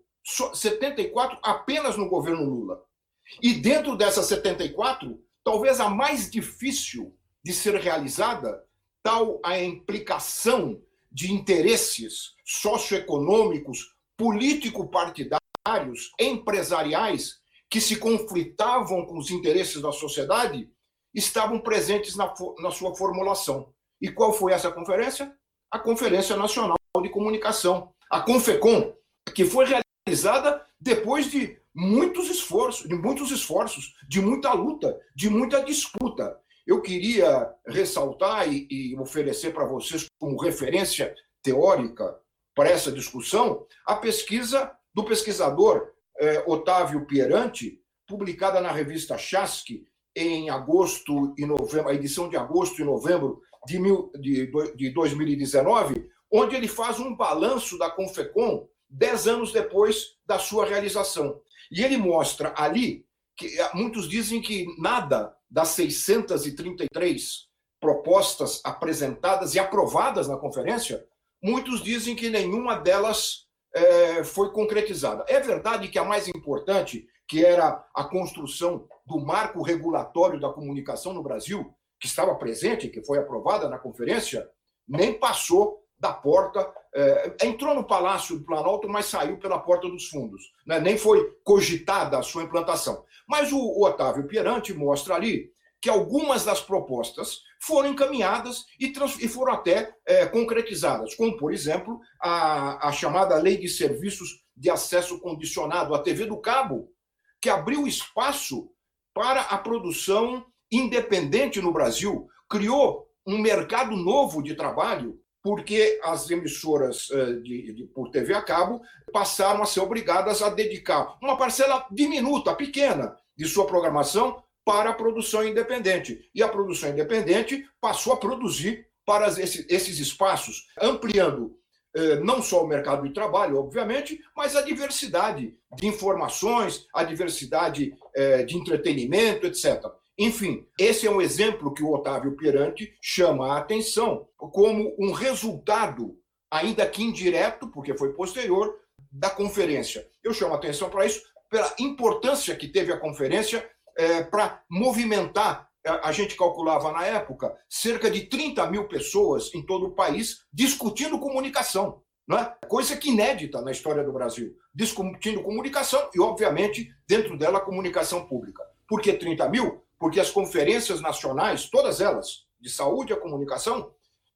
74 apenas no governo Lula. E dentro dessas 74, talvez a mais difícil de ser realizada, tal a implicação de interesses socioeconômicos, político-partidários, empresariais, que se conflitavam com os interesses da sociedade, estavam presentes na, na sua formulação. E qual foi essa conferência? A Conferência Nacional de Comunicação, a Confecom, que foi realizada depois de muitos esforços, de muitos esforços, de muita luta, de muita disputa. Eu queria ressaltar e, e oferecer para vocês como referência teórica para essa discussão a pesquisa do pesquisador eh, Otávio Pieranti, publicada na revista Chasque em agosto e novembro, a edição de agosto e novembro de, mil, de, de 2019, onde ele faz um balanço da Confecom dez anos depois da sua realização. E ele mostra ali que eh, muitos dizem que nada das 633 propostas apresentadas e aprovadas na conferência, muitos dizem que nenhuma delas é, foi concretizada. É verdade que a mais importante, que era a construção do marco regulatório da comunicação no Brasil, que estava presente, que foi aprovada na conferência, nem passou da porta, é, entrou no Palácio do Planalto, mas saiu pela porta dos fundos. Né? Nem foi cogitada a sua implantação. Mas o, o Otávio Pierante mostra ali que algumas das propostas foram encaminhadas e, e foram até é, concretizadas, como, por exemplo, a, a chamada Lei de Serviços de Acesso Condicionado, a TV do Cabo, que abriu espaço para a produção independente no Brasil, criou um mercado novo de trabalho porque as emissoras eh, de, de, por TV a cabo passaram a ser obrigadas a dedicar uma parcela diminuta, pequena, de sua programação para a produção independente. E a produção independente passou a produzir para esses, espaços, ampliando eh, não só o mercado de trabalho, obviamente, mas a diversidade de informações, a diversidade eh, de entretenimento, etc. Enfim, esse é um exemplo que o Otávio Pirante chama a atenção como um resultado, ainda que indireto, porque foi posterior, da conferência. Eu chamo a atenção para isso pela importância que teve a conferência é, para movimentar. A gente calculava na época cerca de 30 mil pessoas em todo o país discutindo comunicação. É? Coisa que inédita na história do Brasil. Discutindo comunicação e, obviamente, dentro dela, comunicação pública. Por que 30 mil? porque as conferências nacionais, todas elas, de saúde e comunicação,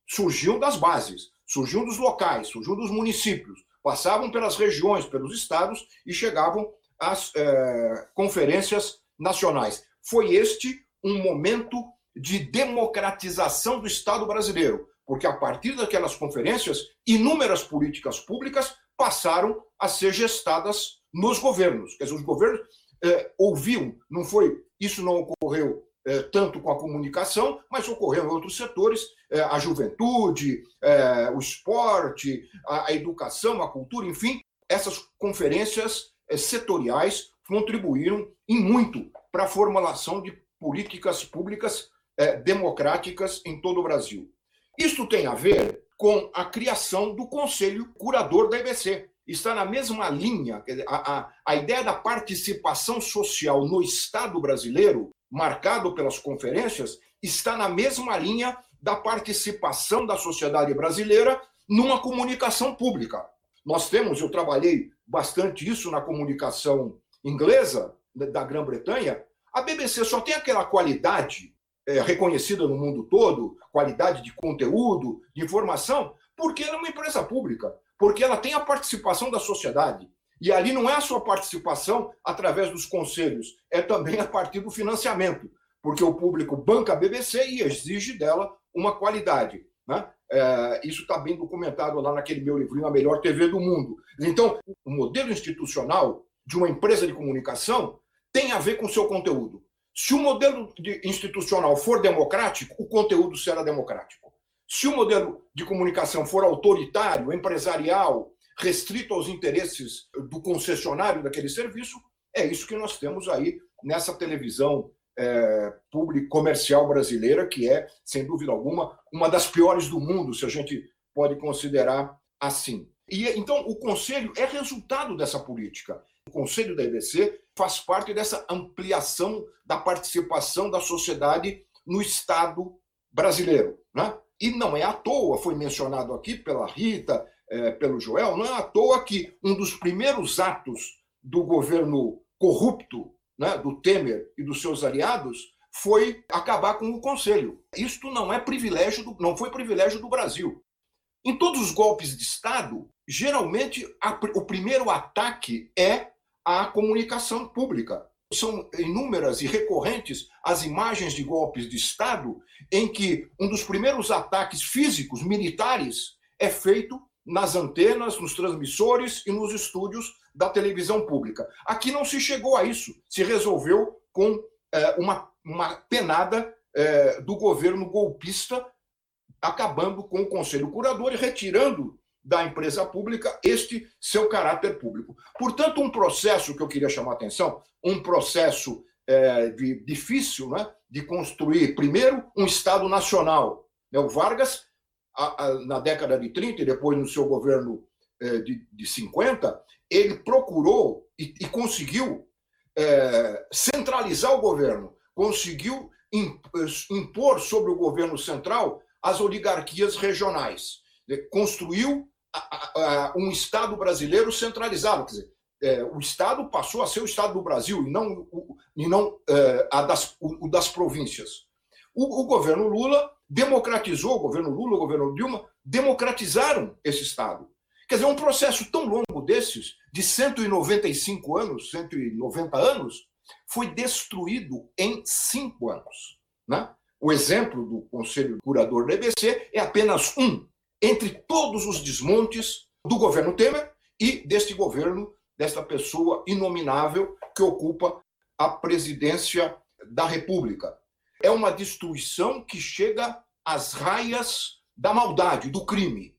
surgiam das bases, surgiam dos locais, surgiam dos municípios, passavam pelas regiões, pelos estados e chegavam às é, conferências nacionais. Foi este um momento de democratização do Estado brasileiro, porque a partir daquelas conferências, inúmeras políticas públicas passaram a ser gestadas nos governos. Quer dizer, os governos é, ouviam, não foi isso não ocorreu é, tanto com a comunicação, mas ocorreu em outros setores, é, a juventude, é, o esporte, a, a, educação, a cultura, enfim, essas conferências é, setoriais contribuíram em muito para a formulação de políticas públicas é, democráticas em todo o Brasil. Isso tem a ver com a criação do Conselho Curador da IBC, está na mesma linha. A, a, a ideia da participação social no Estado brasileiro, marcado pelas conferências, está na mesma linha da participação da sociedade brasileira numa comunicação pública. Nós temos, eu trabalhei bastante isso na comunicação inglesa da Grã-Bretanha, A BBC só tem aquela qualidade é, reconhecida no mundo todo, qualidade de conteúdo, de informação, porque ela é uma empresa pública, porque ela tem a participação da sociedade. E ali não é a sua participação através dos conselhos, é também a partir do financiamento, porque o público banca a BBC e exige dela uma qualidade. Né? É, isso está bem documentado lá naquele meu livrinho, A Melhor TV do Mundo. Então, o modelo institucional de uma empresa de comunicação tem a ver com o seu conteúdo. Se o modelo institucional for democrático, o conteúdo será democrático. Se o modelo de comunicação for autoritário, empresarial, restrito aos interesses do concessionário daquele serviço, é isso que nós temos aí nessa televisão é, pública comercial brasileira, que é, sem dúvida alguma, uma das piores do mundo, se a gente pode considerar assim. E então o conselho é resultado dessa política. Conselho da EBC faz parte dessa ampliação da participação da sociedade no Estado brasileiro. Né? E não é à toa, foi mencionado aqui pela Rita, é, pelo Joel, não é à toa que um dos primeiros atos do governo corrupto, né, do Temer e dos seus aliados, foi acabar com o Conselho. Isto não é privilégio, do, não foi privilégio do Brasil. Em todos os golpes de Estado, geralmente a, o primeiro ataque é a comunicação pública. São inúmeras e recorrentes as imagens de golpes de Estado em que um dos primeiros ataques físicos, militares, é feito nas antenas, nos transmissores e nos estúdios da televisão pública. Aqui não se chegou a isso, se resolveu com é, uma, uma penada é, do governo golpista, acabando com o Conselho Curador e retirando da empresa pública este seu caráter público. Portanto, um processo que eu queria chamar a atenção, um processo é, de, difícil né, de construir, primeiro, um Estado nacional. Né, o Vargas, a, a, na década de 30 e depois no seu governo é, de, de 50, ele procurou e, e conseguiu é, centralizar o governo, conseguiu impor sobre o governo central as oligarquias regionais, né, construiu um Estado brasileiro centralizado. Quer dizer, é, o Estado passou a ser o Estado do Brasil e não, o, e não é, a das, o, o, das províncias. O, o, governo Lula democratizou, o governo Lula, o governo Dilma, democratizaram esse Estado. Quer dizer, um processo tão longo desses, de 195 anos, 190 anos, foi destruído em cinco anos. Né? O exemplo do Conselho Curador da EBC é apenas um entre todos os desmontes do governo Temer e deste governo, desta pessoa inominável que ocupa a presidência da República. É uma destruição que chega às raias da maldade, do crime.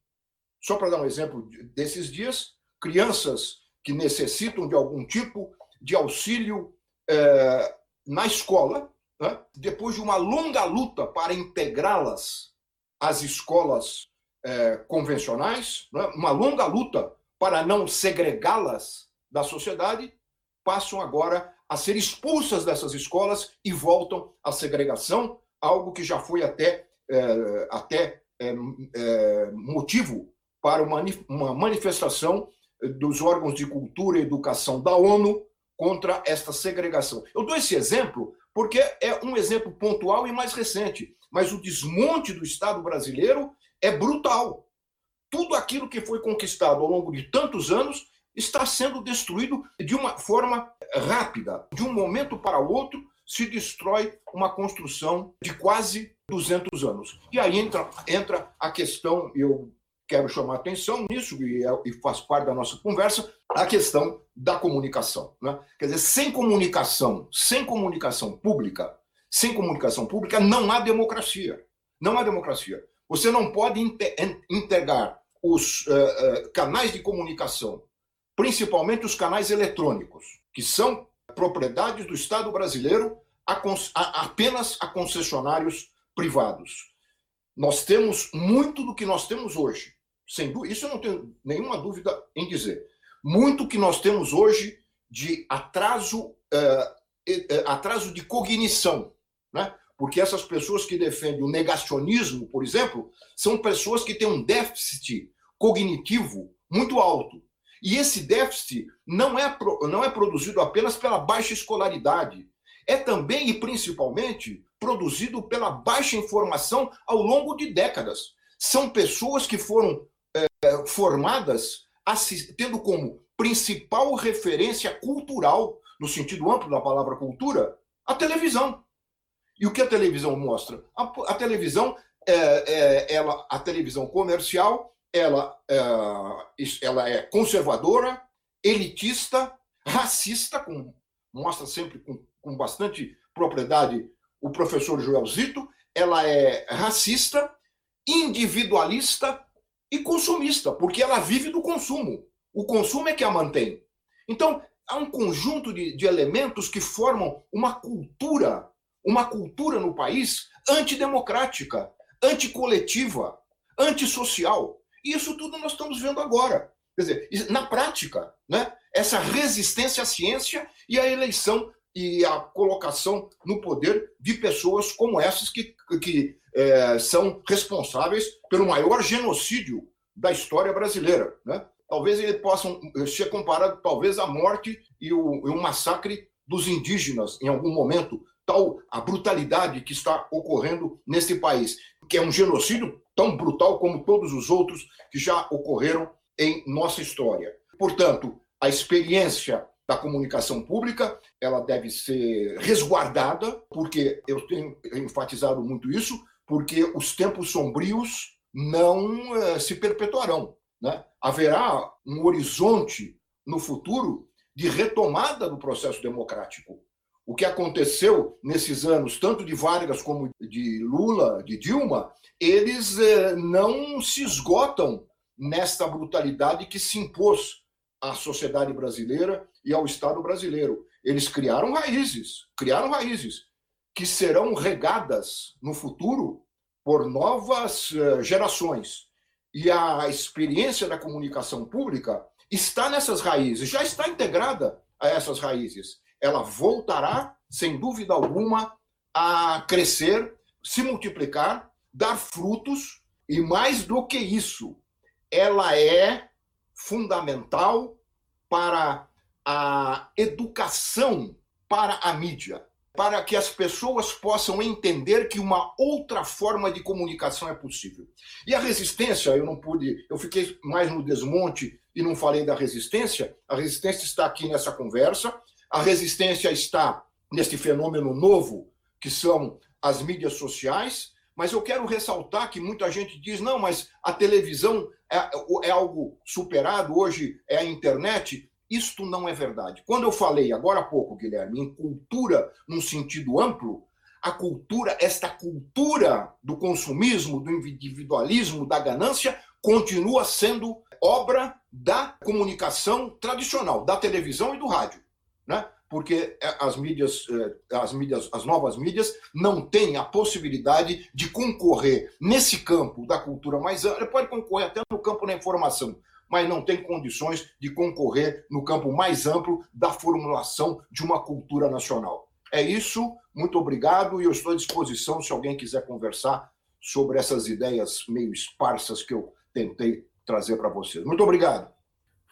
Só para dar um exemplo desses dias, crianças que necessitam de algum tipo de auxílio é, na escola, né? depois de uma longa luta para integrá-las às escolas é, convencionais, né, uma longa luta para não segregá-las da sociedade, passam agora a ser expulsas dessas escolas e voltam à segregação, algo que já foi até, é, até é, é motivo para uma, uma manifestação dos órgãos de cultura e educação da ONU contra esta segregação. Eu dou esse exemplo porque é um exemplo pontual e mais recente, mas o desmonte do Estado brasileiro é brutal. Tudo aquilo que foi conquistado ao longo de tantos anos está sendo destruído de uma forma rápida. De um momento para o outro, se destrói uma construção de quase 200 anos. E aí entra, entra a questão, eu quero chamar atenção nisso, e, é, e faz parte da nossa conversa, a questão da comunicação. Né? Quer dizer, sem comunicação, sem comunicação pública, sem comunicação pública, não há democracia. Não há democracia. Você não pode integrar os uh, uh, canais de comunicação, principalmente os canais eletrônicos, que são propriedades do Estado brasileiro a, a, apenas a concessionários privados. Nós temos muito do que nós temos hoje, sem isso eu não tenho nenhuma dúvida em dizer. Muito que nós temos hoje de atraso, uh, atraso de cognição, né? Porque essas pessoas que defendem o negacionismo, por exemplo, são pessoas que têm um déficit cognitivo muito alto. E esse déficit não é, não é produzido apenas pela baixa escolaridade. é também e principalmente produzido pela baixa informação ao longo de décadas. São pessoas que foram é, formadas tendo como principal referência cultural, no sentido amplo da palavra cultura, a televisão. E o que a televisão mostra? A, a televisão, é, é, ela, a televisão comercial, ela, é, ela é conservadora, elitista, racista, com, mostra sempre com, com bastante propriedade o professor Joel Zito, ela é racista, individualista e consumista, porque ela vive do consumo. O consumo é que a mantém. Então, há um conjunto de, de elementos que formam uma cultura, uma cultura no país antidemocrática, anticoletiva, antissocial. Isso tudo nós estamos vendo agora. Quer dizer, na prática, né, essa resistência à ciência e à eleição e a colocação no poder de pessoas como essas que, que é, são responsáveis pelo maior genocídio da história brasileira. Né? Talvez eles possam ser comparados talvez à morte e o, e o massacre dos indígenas em algum momento, tal a brutalidade que está ocorrendo nesse país, que é um genocídio tão brutal como todos os outros que já ocorreram em nossa história. Portanto, a experiência da comunicação pública, ela deve ser resguardada, porque eu tenho enfatizado muito isso, porque os tempos sombrios não eh, se perpetuarão. Né? Haverá um horizonte no futuro de retomada do processo democrático. O que aconteceu nesses anos, tanto de Vargas como de Lula, de Dilma, eles eh, não se esgotam nesta brutalidade que se impôs à sociedade brasileira e ao Estado brasileiro. Eles criaram raízes, criaram raízes que serão regadas no futuro por novas eh, gerações. E a experiência da comunicação pública está nessas raízes, já está integrada a essas raízes. Ela voltará, sem dúvida alguma, a crescer, se multiplicar, dar frutos, e mais do que isso, ela é fundamental para a educação para a mídia, para que as pessoas possam entender que uma outra forma de comunicação é possível. E a resistência, eu não pude, eu fiquei mais no desmonte e não falei da resistência. A resistência está aqui nessa conversa. A resistência está neste fenômeno novo que são as mídias sociais, mas eu quero ressaltar que muita gente diz: não, mas a televisão é, é algo superado, hoje é a internet. Isto não é verdade. Quando eu falei agora há pouco, Guilherme, em cultura num sentido amplo, a cultura, esta cultura do consumismo, do individualismo, da ganância, continua sendo obra da comunicação tradicional, da televisão e do rádio. Né? porque é, as mídias, é, as mídias, as novas mídias não têm a possibilidade de concorrer nesse campo da cultura mais ampla, pode concorrer até no campo da informação, mas não tem condições de concorrer no campo mais amplo da formulação de uma cultura nacional. É isso, muito obrigado e eu estou à disposição se alguém quiser conversar sobre essas ideias meio esparsas que eu tentei trazer para vocês. Muito obrigado.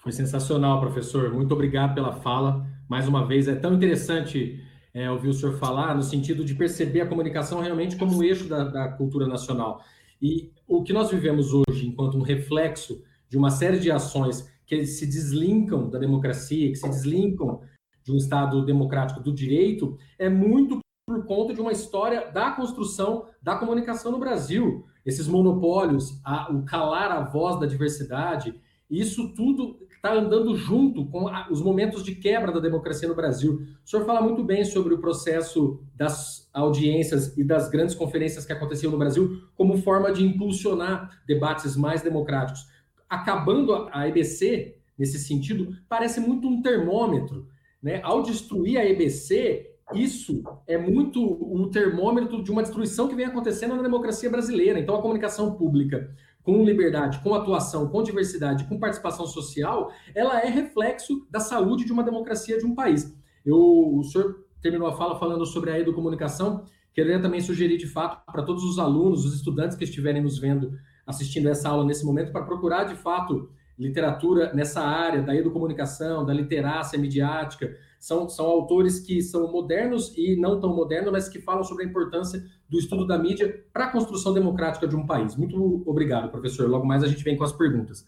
Foi sensacional, professor. Muito obrigado pela fala. Mais uma vez, é tão interessante é, ouvir o senhor falar no sentido de perceber a comunicação realmente como um eixo da, da cultura nacional. E o que nós vivemos hoje, enquanto um reflexo de uma série de ações que se deslinkam da democracia, que se deslinkam de um Estado democrático do direito, é muito por conta de uma história da construção da comunicação no Brasil. Esses monopólios, a, o calar a voz da diversidade, isso tudo está andando junto com os momentos de quebra da democracia no Brasil. O senhor fala muito bem sobre o processo das audiências e das grandes conferências que aconteciam no Brasil como forma de impulsionar debates mais democráticos. Acabando a EBC, nesse sentido, parece muito um termômetro. Né? Ao destruir a EBC, isso é muito um termômetro de uma destruição que vem acontecendo na democracia brasileira. Então, a comunicação pública com liberdade, com atuação, com diversidade, com participação social, ela é reflexo da saúde de uma democracia de um país. Eu, o senhor terminou a fala falando sobre a educomunicação, queria também sugerir de fato para todos os alunos, os estudantes que estiverem nos vendo, assistindo essa aula nesse momento, para procurar de fato literatura nessa área da educomunicação, da literácia midiática, São, são autores que são modernos e não tão modernos, mas que falam sobre a importância do estudo da mídia para a construção democrática de um país. Muito obrigado, professor. Logo mais a gente vem com as perguntas.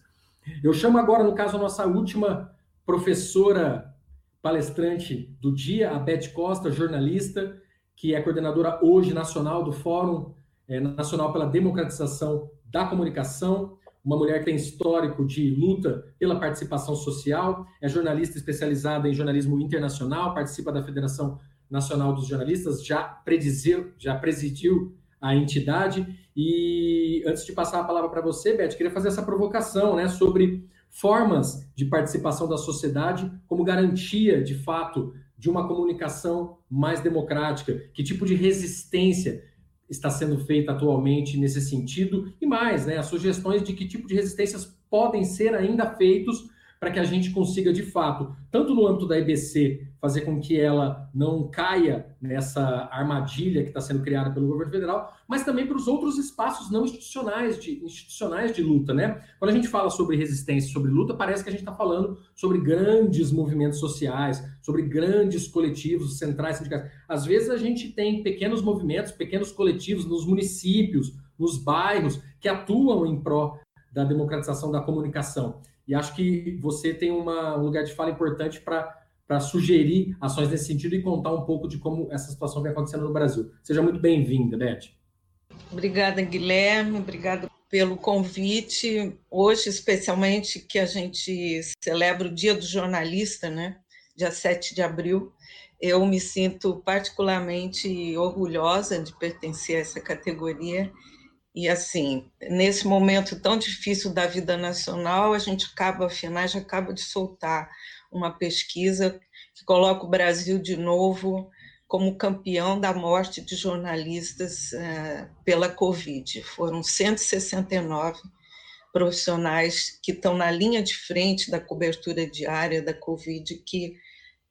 Eu chamo agora, no caso, a nossa última professora palestrante do dia, a Beth Costa, jornalista, que é coordenadora hoje nacional do Fórum é, Nacional pela Democratização da Comunicação uma mulher que tem histórico de luta pela participação social, é jornalista especializada em jornalismo internacional, participa da Federação Nacional dos Jornalistas, já prediziu, já presidiu a entidade. E antes de passar a palavra para você, Beth, queria fazer essa provocação, né, sobre formas de participação da sociedade como garantia, de fato, de uma comunicação mais democrática, que tipo de resistência está sendo feita atualmente nesse sentido. E mais, né, as sugestões de que tipo de resistências podem ser ainda feitos para que a gente consiga, de fato, tanto no âmbito da EBC, fazer com que ela não caia nessa armadilha que está sendo criada pelo governo federal, mas também para os outros espaços não institucionais de, institucionais de luta, né? Quando a gente fala sobre resistência, sobre luta, parece que a gente está falando sobre grandes movimentos sociais, sobre grandes coletivos centrais sindicais. Às vezes a gente tem pequenos movimentos, pequenos coletivos nos municípios, nos bairros, que atuam em pró da democratização da comunicação. E acho que você tem uma, um lugar de fala importante para sugerir ações nesse sentido e contar um pouco de como essa situação vem acontecendo no Brasil. Seja muito bem-vinda, Beth. Obrigada, Guilherme. Obrigada pelo convite. Hoje, especialmente, que a gente celebra o Dia do Jornalista, né? dia 7 de abril. Eu me sinto particularmente orgulhosa de pertencer a essa categoria e assim, nesse momento tão difícil da vida nacional, a gente acaba, afinal, já acaba de soltar uma pesquisa que coloca o Brasil de novo como campeão da morte de jornalistas uh, pela Covid. Foram 169 profissionais que estão na linha de frente da cobertura diária da Covid que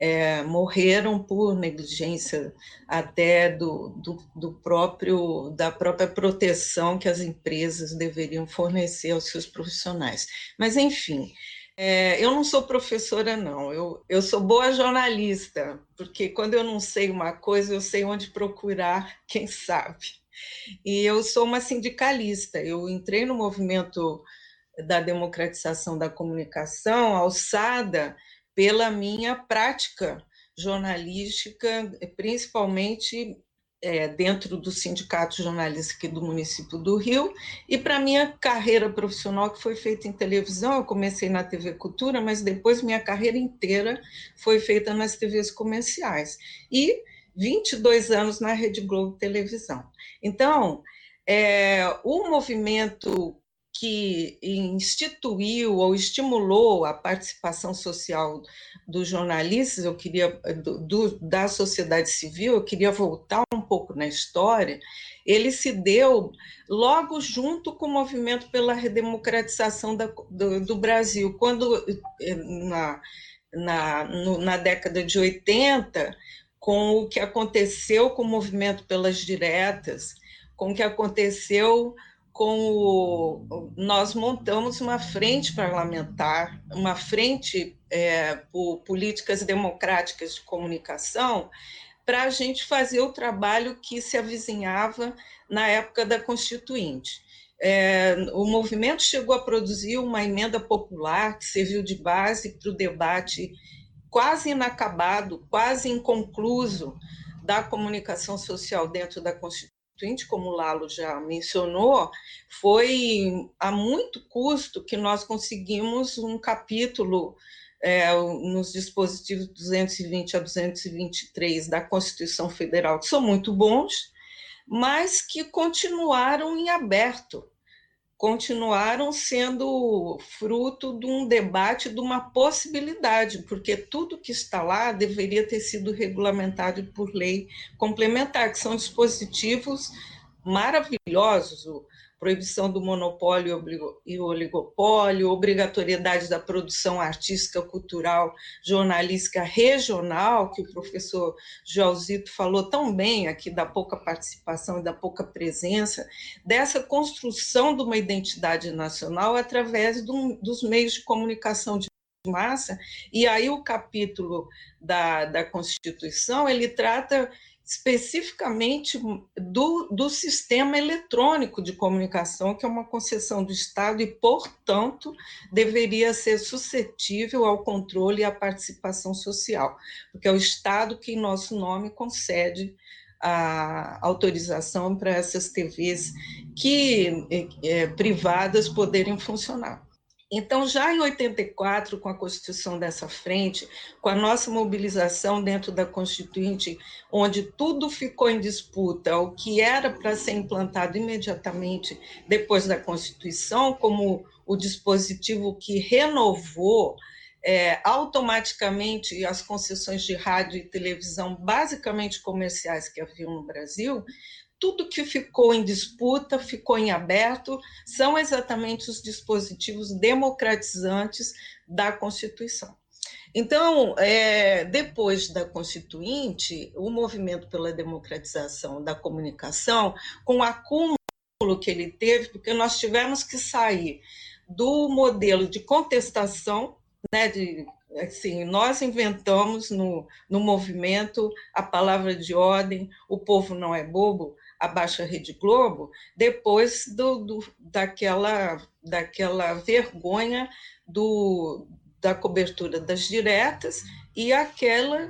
é, morreram por negligência até do, do, do, próprio da própria proteção que as empresas deveriam fornecer aos seus profissionais. Mas enfim, é, eu não sou professora não, eu, eu sou boa jornalista, porque quando eu não sei uma coisa eu sei onde procurar quem sabe. E eu sou uma sindicalista. Eu entrei no movimento da democratização da comunicação alçada pela minha prática jornalística, principalmente é, dentro do Sindicato Jornalista aqui do município do Rio, e para minha carreira profissional, que foi feita em televisão, eu comecei na TV Cultura, mas depois minha carreira inteira foi feita nas TVs comerciais, e 22 anos na Rede Globo Televisão. Então, é, o movimento que instituiu ou estimulou a participação social dos jornalistas, eu queria do, do, da sociedade civil, eu queria voltar um pouco na história. Ele se deu logo junto com o movimento pela redemocratização da, do, do, Brasil, quando eh, na, na, no, na década de 80, com o que aconteceu com o movimento pelas diretas, com o que aconteceu com o, nós montamos uma frente parlamentar, uma frente é, por políticas democráticas de comunicação, para a gente fazer o trabalho que se avizinhava na época da Constituinte. É, o movimento chegou a produzir uma emenda popular que serviu de base para o debate quase inacabado, quase inconcluso da comunicação social dentro da Constituinte como o Lalo já mencionou, foi a muito custo que nós conseguimos um capítulo é, nos dispositivos 220 a 223 da Constituição Federal, que são muito bons, mas que continuaram em aberto continuaram sendo fruto de um debate, de uma possibilidade, porque tudo que está lá deveria ter sido regulamentado por lei complementar, que são dispositivos maravilhosos, proibição do monopólio e oligopólio, obrigatoriedade da produção artística, cultural, jornalística regional, que o professor Joãozito falou tão bem aqui da pouca participação e da pouca presença, dessa construção de uma identidade nacional através dos meios de comunicação massa, e aí o capítulo da, da Constituição, ele trata especificamente do, do sistema eletrônico de comunicação, que é uma concessão do Estado e, portanto, deveria ser suscetível ao controle e à participação social, porque é o Estado que, em nosso nome, concede a autorização para essas TVs que é, privadas poderem funcionar. Então, já em 84, com a constituição dessa frente, com a nossa mobilização dentro da Constituinte, onde tudo ficou em disputa, o que era para ser implantado imediatamente depois da Constituição, como o dispositivo que renovou é, automaticamente as concessões de rádio e televisão, basicamente comerciais que haviam no Brasil, tudo que ficou em disputa, ficou em aberto, são exatamente os dispositivos democratizantes da Constituição. Então, é, depois da Constituinte, o movimento pela democratização da comunicação, com o acúmulo que ele teve, porque nós tivemos que sair do modelo de contestação, né, de, assim, nós inventamos no, no movimento a palavra de ordem, o povo não é bobo, a Baixa Rede Globo, depois do, do, daquela, daquela vergonha do, da cobertura das diretas e aquela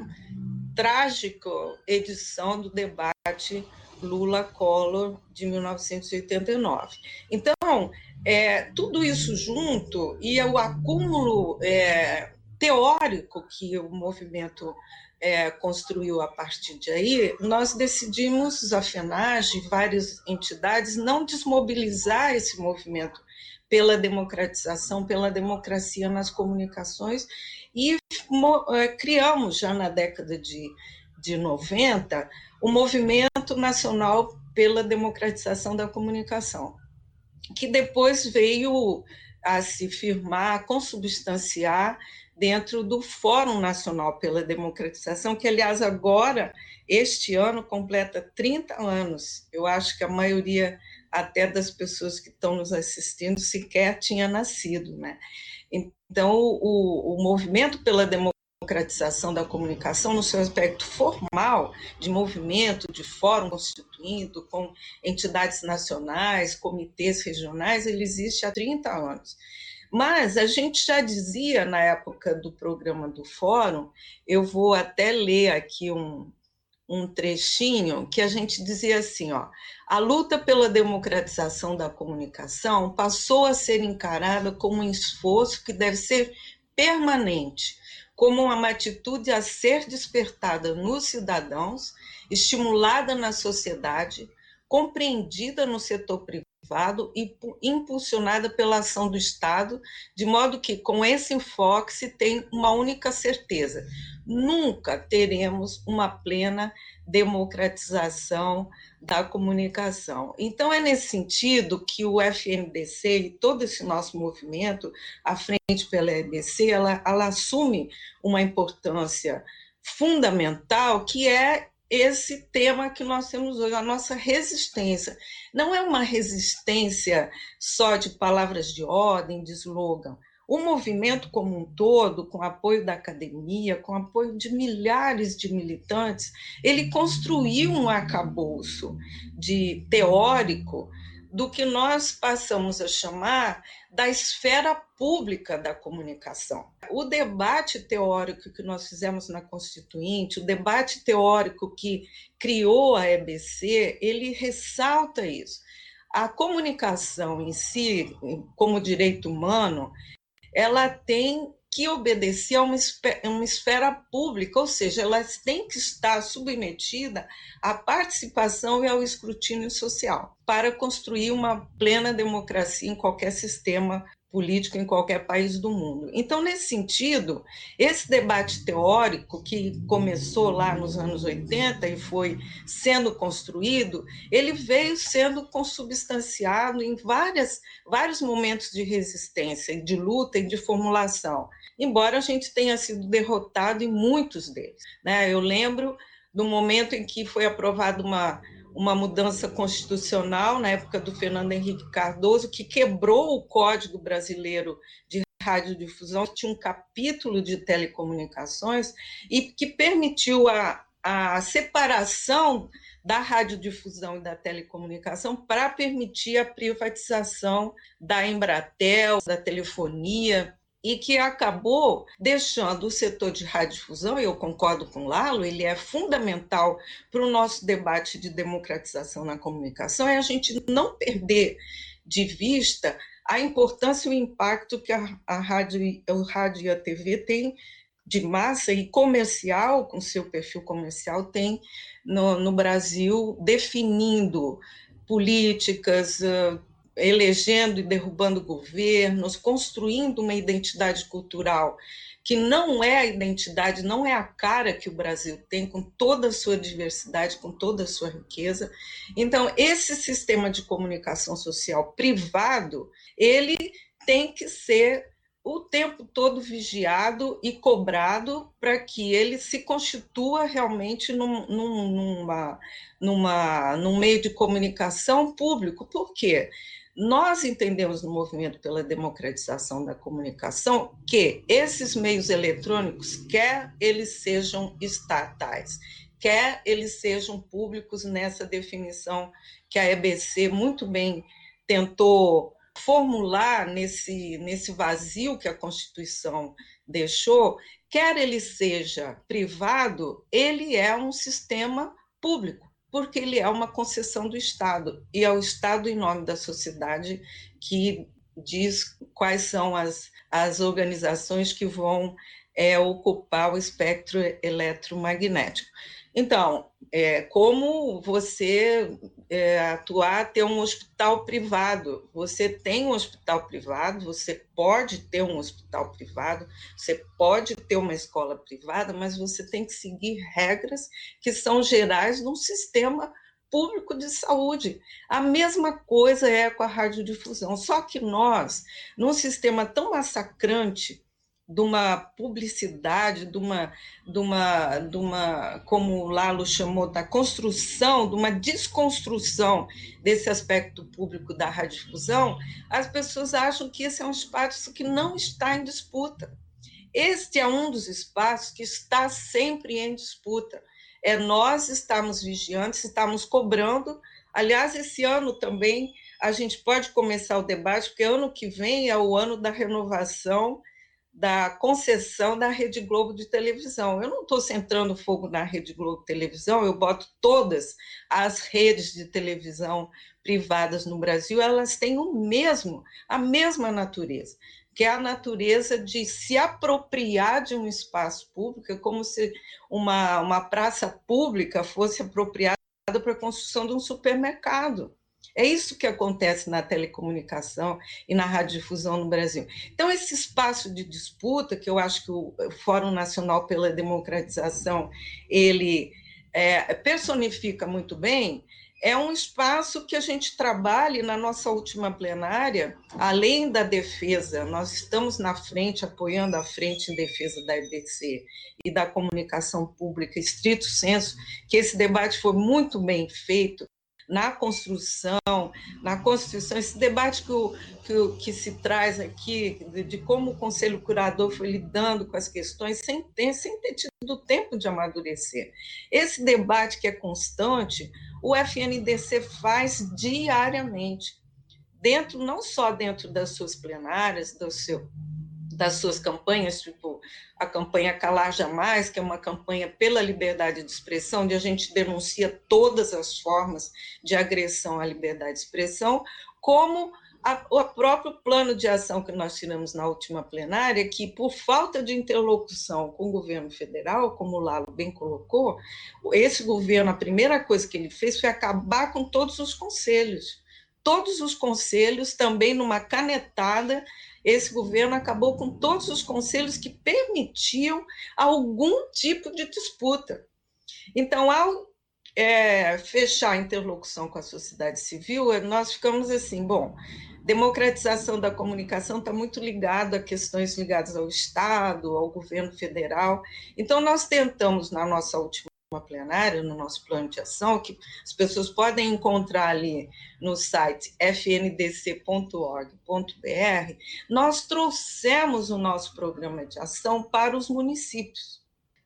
trágica edição do debate Lula-Collor de 1989. Então, é, tudo isso junto e o acúmulo é, teórico que o movimento é, construiu a partir de aí, nós decidimos, a FENAGE várias entidades, não desmobilizar esse movimento pela democratização, pela democracia nas comunicações, e é, criamos, já na década de, de 90, o Movimento Nacional pela Democratização da Comunicação, que depois veio a se firmar, a consubstanciar dentro do Fórum Nacional pela Democratização, que, aliás, agora, este ano, completa 30 anos. Eu acho que a maioria até das pessoas que estão nos assistindo sequer tinha nascido. Né? Então, o, o movimento pela democratização da comunicação, no seu aspecto formal, de movimento, de fórum constituído, com entidades nacionais, comitês regionais, ele existe há 30 anos. Mas a gente já dizia na época do programa do Fórum, eu vou até ler aqui um, um trechinho que a gente dizia assim, ó, a luta pela democratização da comunicação passou a ser encarada como um esforço que deve ser permanente, como uma atitude a ser despertada nos cidadãos, estimulada na sociedade, compreendida no setor privado privado e impulsionada pela ação do Estado, de modo que, com esse enfoque, se tem uma única certeza: nunca teremos uma plena democratização da comunicação. Então, é nesse sentido que o FNDC e todo esse nosso movimento, a Frente pela EBC, ela, ela assume uma importância fundamental que é esse tema que nós temos hoje, a nossa resistência. Não é uma resistência só de palavras de ordem, de slogan. O movimento como um todo, com apoio da academia, com apoio de milhares de militantes, ele construiu um arcabouço de teórico do que nós passamos a chamar da esfera pública da comunicação. O debate teórico que nós fizemos na Constituinte, o debate teórico que criou a EBC, ele ressalta isso. A comunicação em si, como direito humano, ela tem que obedecer a uma esfera, uma esfera pública, ou seja, ela tem que estar submetida à participação e ao escrutínio social para construir uma plena democracia em qualquer sistema político em qualquer país do mundo. Então, nesse sentido, esse debate teórico que começou lá nos anos 80 e foi sendo construído, ele veio sendo consubstanciado em várias, vários momentos de resistência, de luta e de formulação embora a gente tenha sido derrotado em muitos deles. Né? Eu lembro do momento em que foi aprovada uma, uma mudança constitucional, na época do Fernando Henrique Cardoso, que quebrou o Código Brasileiro de radiodifusão tinha um capítulo de telecomunicações e que permitiu a, a separação da radiodifusão e da telecomunicação para permitir a privatização da Embratel, da telefonia, e que acabou deixando o setor de radiodifusão, e eu concordo com o Lalo, ele é fundamental para o nosso debate de democratização na comunicação, é a gente não perder de vista a importância e o impacto que a, a rádio, o rádio e a TV têm de massa e comercial, com seu perfil comercial, tem no, no Brasil, definindo políticas, elegendo e derrubando governos, construindo uma identidade cultural que não é a identidade, não é a cara que o Brasil tem, com toda a sua diversidade, com toda a sua riqueza. Então, esse sistema de comunicação social privado, ele tem que ser o tempo todo vigiado e cobrado para que ele se constitua realmente num, num, numa, numa, num meio de comunicação público. Por quê? Nós entendemos no movimento pela democratização da comunicação que esses meios eletrônicos, quer eles sejam estatais, quer eles sejam públicos nessa definição que a EBC muito bem tentou formular nesse, nesse vazio que a Constituição deixou, quer ele seja privado, ele é um sistema público porque ele é uma concessão do Estado, e é o Estado, em nome da sociedade, que diz quais são as, as organizações que vão é, ocupar o espectro eletromagnético. Então, é, como você é, atuar, ter um hospital privado. Você tem um hospital privado, você pode ter um hospital privado, você pode ter uma escola privada, mas você tem que seguir regras que são gerais num sistema público de saúde. A mesma coisa é com a radiodifusão, só que nós, num sistema tão massacrante de uma publicidade, de uma, de uma, de uma, como o Lalo chamou, da construção, de uma desconstrução desse aspecto público da radiodifusão, as pessoas acham que esse é um espaço que não está em disputa. Este é um dos espaços que está sempre em disputa. É nós estamos vigiantes, estamos cobrando. Aliás, esse ano também a gente pode começar o debate, porque ano que vem é o ano da renovação da concessão da Rede Globo de televisão. Eu não estou centrando fogo na Rede Globo de televisão, eu boto todas as redes de televisão privadas no Brasil, elas têm o mesmo, a mesma natureza, que é a natureza de se apropriar de um espaço público, é como se uma, uma praça pública fosse apropriada para a construção de um supermercado. É isso que acontece na telecomunicação e na radiodifusão no Brasil. Então, esse espaço de disputa, que eu acho que o Fórum Nacional pela Democratização ele é, personifica muito bem, é um espaço que a gente trabalha na nossa última plenária, além da defesa, nós estamos na frente, apoiando a frente em defesa da EBC e da comunicação pública, estrito senso, que esse debate foi muito bem feito, na construção, na Constituição, esse debate que, o, que, que se traz aqui, de, de, como o Conselho Curador foi lidando com as questões sem ter, sem ter tido tempo de amadurecer. Esse debate que é constante, o FNDC faz diariamente, dentro não só dentro das suas plenárias, do seu, das suas campanhas, tipo a campanha Calar Jamais, que é uma campanha pela liberdade de expressão, onde a gente denuncia todas as formas de agressão à liberdade de expressão, como a, o próprio plano de ação que nós tiramos na última plenária, que por falta de interlocução com o governo federal, como o Lalo bem colocou, esse governo, a primeira coisa que ele fez foi acabar com todos os conselhos. Todos os conselhos, também numa canetada, esse governo acabou com todos os conselhos que permitiam algum tipo de disputa. Então, ao é, fechar a interlocução com a sociedade civil, nós ficamos assim, bom, democratização da comunicação está muito ligada a questões ligadas ao Estado, ao governo federal. Então, nós tentamos, na nossa última plenária, no nosso plano de ação, que as pessoas podem encontrar ali no site fndc.org.br, nós trouxemos o nosso programa de ação para os municípios,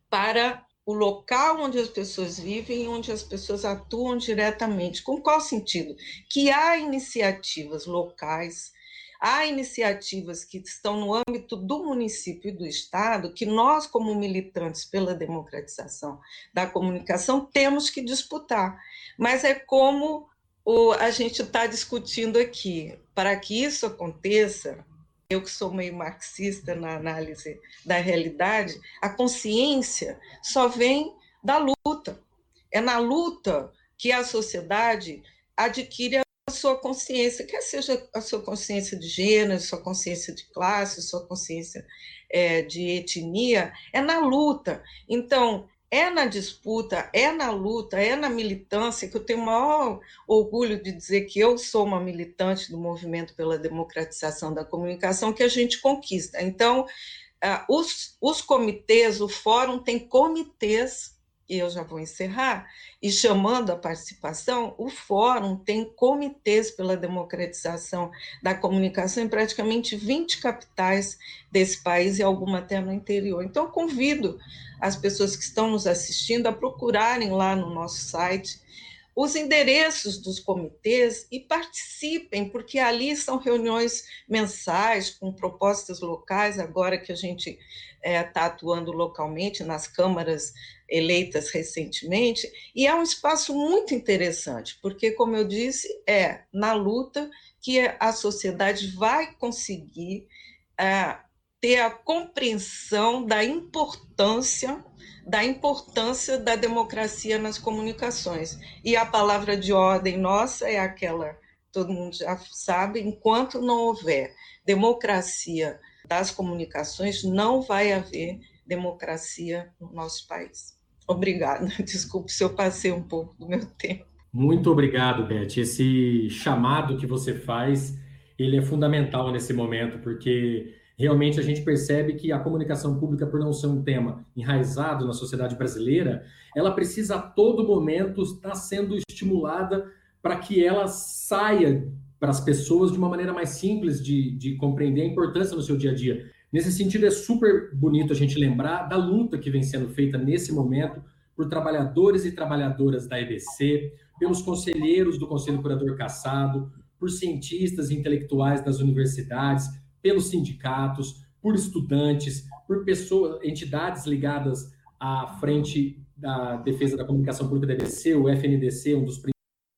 para o local onde as pessoas vivem e onde as pessoas atuam diretamente. Com qual sentido? Que há iniciativas locais há iniciativas que estão no âmbito do município e do Estado que nós, como militantes pela democratização da comunicação, temos que disputar. Mas é como o, a gente está discutindo aqui. Para que isso aconteça, eu que sou meio marxista na análise da realidade, a consciência só vem da luta. É na luta que a sociedade adquire a sua consciência, quer seja a sua consciência de gênero, sua consciência de classe, sua consciência é, de etnia, é na luta. Então, é na disputa, é na luta, é na militância que eu tenho o maior orgulho de dizer que eu sou uma militante do movimento pela democratização da comunicação que a gente conquista. Então, uh, os, os comitês, o fórum tem comitês e eu já vou encerrar, e chamando a participação, o Fórum tem comitês pela democratização da comunicação em praticamente 20 capitais desse país e alguma até no interior. Então, convido as pessoas que estão nos assistindo a procurarem lá no nosso site os endereços dos comitês e participem, porque ali são reuniões mensais com propostas locais, agora que a gente está é, tá atuando localmente nas câmaras eleitas recentemente, e é um espaço muito interessante, porque, como eu disse, é na luta que a sociedade vai conseguir é, ter a compreensão da importância da importância da democracia nas comunicações. E a palavra de ordem nossa é aquela, todo mundo já sabe, enquanto não houver democracia das comunicações, não vai haver democracia no nosso país. Obrigada. Desculpe se eu passei um pouco do meu tempo. Muito obrigado, Beth. Esse chamado que você faz, ele é fundamental nesse momento, porque realmente a gente percebe que a comunicação pública, por não ser um tema enraizado na sociedade brasileira, ela precisa a todo momento estar sendo estimulada para que ela saia para as pessoas de uma maneira mais simples de, de compreender a importância no seu dia a dia. Nesse sentido, é super bonito a gente lembrar da luta que vem sendo feita nesse momento por trabalhadores e trabalhadoras da EBC, pelos conselheiros do Conselho Curador Caçado, por cientistas e intelectuais das universidades, pelos sindicatos, por estudantes, por pessoas, entidades ligadas à frente da defesa da comunicação pública da EBC, o FNDC, um dos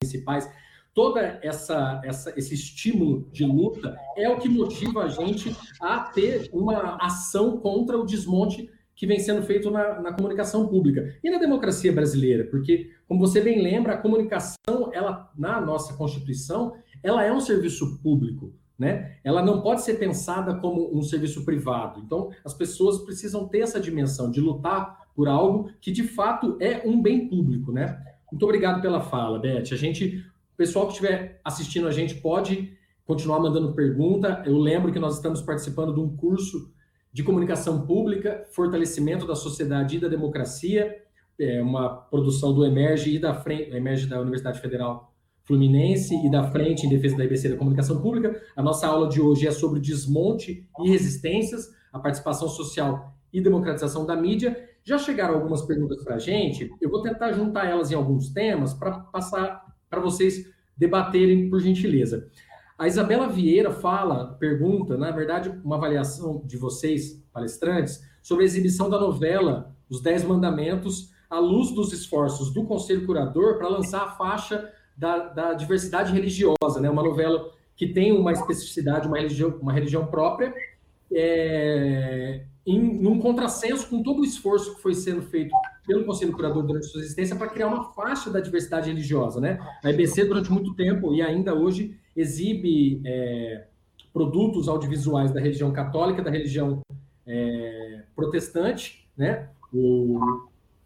principais. Toda essa, essa esse estímulo de luta é o que motiva a gente a ter uma ação contra o desmonte que vem sendo feito na, na, comunicação pública e na democracia brasileira, porque, como você bem lembra, a comunicação, ela na nossa Constituição, ela é um serviço público né? Ela não pode ser pensada como um serviço privado. Então, as pessoas precisam ter essa dimensão de lutar por algo que de fato é um bem público, né? Muito obrigado pela fala, Beth. A gente, pessoal que estiver assistindo a gente pode continuar mandando pergunta. Eu lembro que nós estamos participando de um curso de comunicação pública, fortalecimento da sociedade e da democracia, é uma produção do Emerge e da frente, Emerge da Universidade Federal Fluminense e da Frente em Defesa da IBC da Comunicação Pública. A nossa aula de hoje é sobre desmonte e resistências, a participação social e democratização da mídia. Já chegaram algumas perguntas para a gente, eu vou tentar juntar elas em alguns temas para passar para vocês debaterem, por gentileza. A Isabela Vieira fala, pergunta, na verdade, uma avaliação de vocês, palestrantes, sobre a exibição da novela Os Dez Mandamentos, à luz dos esforços do Conselho Curador para lançar a faixa da, da diversidade religiosa, né? Uma novela que tem uma especificidade, uma religião, uma religião própria, é, em num contrassenso com todo o esforço que foi sendo feito pelo Conselho Curador durante sua existência para criar uma faixa da diversidade religiosa, né? A EBC durante muito tempo e ainda hoje exibe é, produtos audiovisuais da religião católica, da religião é, protestante, né? O,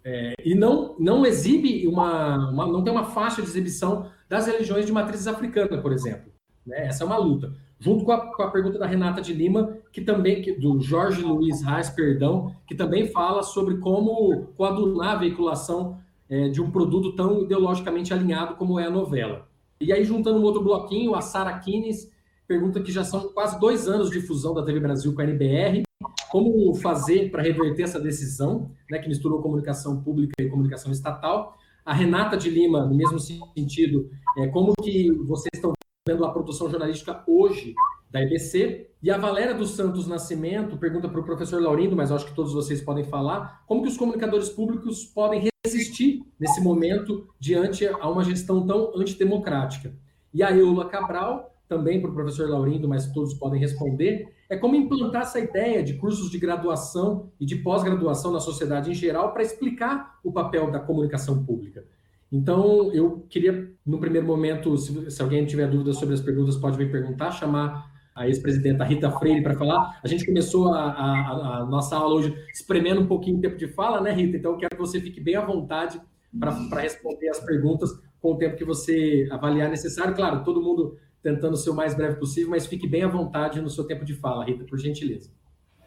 é, e não, não exibe uma, uma, não tem uma faixa de exibição das religiões de matrizes africana, por exemplo. Né? Essa é uma luta. Junto com a, com a pergunta da Renata de Lima, que também, que, do Jorge Luiz Reis, perdão, que também fala sobre como coadunar a veiculação é, de um produto tão ideologicamente alinhado como é a novela. E aí, juntando um outro bloquinho, a Sara Kines pergunta que já são quase dois anos de fusão da TV Brasil com a NBR. Como fazer para reverter essa decisão, né, que misturou comunicação pública e comunicação estatal? A Renata de Lima, no mesmo sentido, é, como que vocês estão vendo a produção jornalística hoje da EBC. E a Valéria dos Santos Nascimento pergunta para o professor Laurindo, mas acho que todos vocês podem falar, como que os comunicadores públicos podem resistir nesse momento diante a uma gestão tão antidemocrática. E a Eula Cabral, também para o professor Laurindo, mas todos podem responder, é como implantar essa ideia de cursos de graduação e de pós-graduação na sociedade em geral para explicar o papel da comunicação pública. Então, eu queria, no primeiro momento, se, se alguém tiver dúvidas sobre as perguntas, pode me perguntar, chamar a ex-presidenta Rita Freire para falar. A gente começou a, a, a, nossa aula hoje espremendo um pouquinho o tempo de fala, né, Rita? Então, eu quero que você fique bem à vontade para responder as perguntas com o tempo que você avaliar necessário. Claro, todo mundo tentando ser o mais breve possível, mas fique bem à vontade no seu tempo de fala, Rita, por gentileza.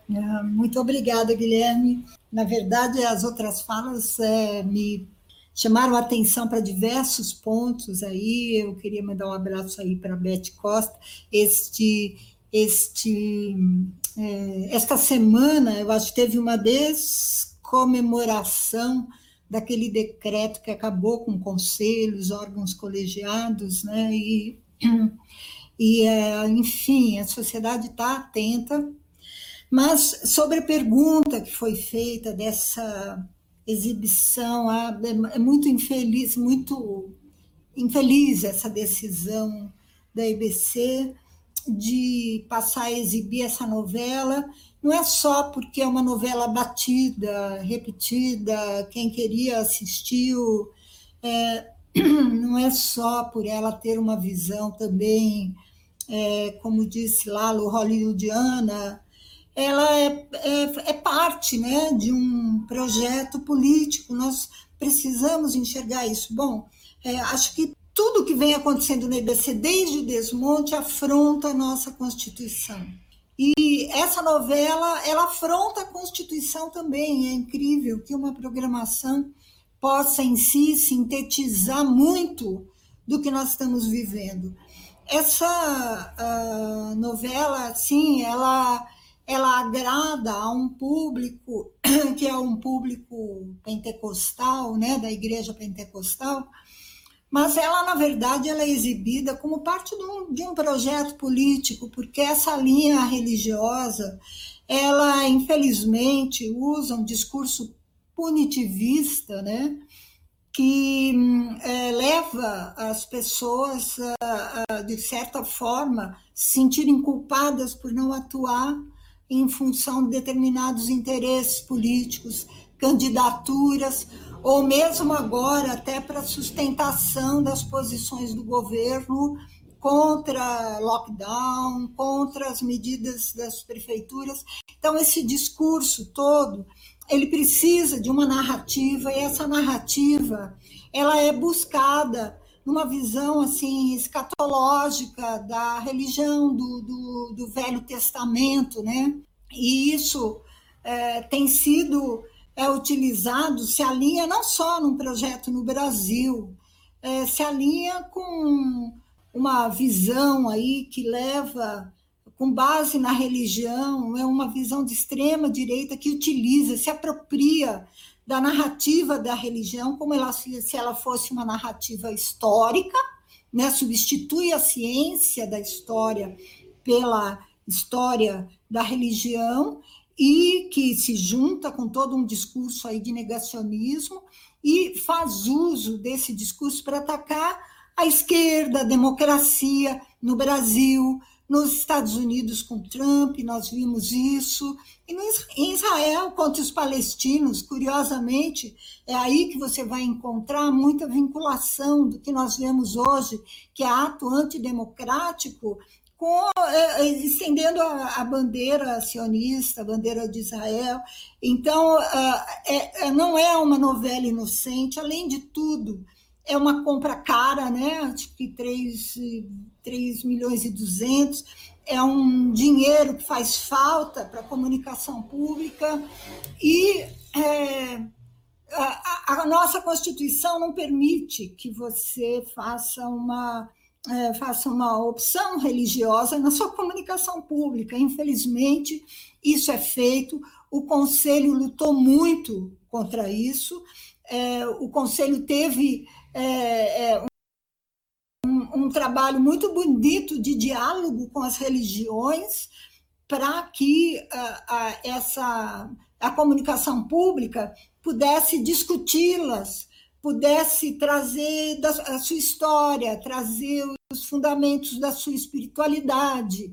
É, muito obrigada, Guilherme. Na verdade, as outras falas é, me chamaram a atenção para diversos pontos aí. Eu queria mandar um abraço aí para a Beth Costa. Este, este, é, esta semana, eu acho que teve uma descomemoração daquele decreto que acabou com conselhos, órgãos colegiados, né? E, e é, enfim, a sociedade está atenta. Mas sobre a pergunta que foi feita dessa exibição. Ah, é, é muito infeliz, muito infeliz essa decisão da EBC de passar a exibir essa novela. Não é só porque é uma novela batida, repetida, quem queria assistiu. É, não é só por ela ter uma visão também, é, como disse Lalo, hollywoodiana, ela é, é, é, parte né, de um projeto político, nós precisamos enxergar isso. Bom, é, acho que tudo que vem acontecendo no IBC desde desmonte afronta a nossa Constituição. E essa novela, ela afronta a Constituição também. É incrível que uma programação possa em si sintetizar muito do que nós estamos vivendo. Essa uh, novela, sim, ela ela agrada a um público que é um público pentecostal, né, da igreja pentecostal, mas ela, na verdade, ela é exibida como parte de um, de um projeto político, porque essa linha religiosa, ela, infelizmente, usa um discurso punitivista, né, que é, leva as pessoas, a, a, de certa forma, se sentirem culpadas por não atuar em função de determinados interesses políticos, candidaturas, ou mesmo agora até para sustentação das posições do governo contra lockdown, contra as medidas das prefeituras. Então esse discurso todo, ele precisa de uma narrativa e essa narrativa, ela é buscada numa visão assim escatológica da religião do, do, do Velho Testamento, né? E isso é, tem sido é, utilizado, se alinha não só num projeto no Brasil, é, se alinha com uma visão aí que leva com base na religião, é uma visão de extrema direita que utiliza, se apropria da narrativa da religião como ela, se ela fosse uma narrativa histórica, né? substitui a ciência da história pela história da religião e que se junta com todo um discurso aí de negacionismo e faz uso desse discurso para atacar a esquerda, a democracia no Brasil, nos Estados Unidos com Trump, nós vimos isso, e em Israel contra os palestinos, curiosamente, é aí que você vai encontrar muita vinculação do que nós vemos hoje, que é ato antidemocrático, com, é, é, estendendo a, a, bandeira sionista, a bandeira de Israel. Então, é, é, não é uma novela inocente, além de tudo, é uma compra cara, né? Acho que 3, 3 milhões e 200 é um dinheiro que faz falta para a comunicação pública e é, a, a, nossa Constituição não permite que você faça uma, é, faça uma opção religiosa na sua comunicação pública. Infelizmente, isso é feito. O Conselho lutou muito contra isso. É, o Conselho teve é, é um, trabalho muito bonito de diálogo com as religiões para que a, a, essa a comunicação pública pudesse discuti-las, pudesse trazer da, a sua história, trazer os fundamentos da sua espiritualidade.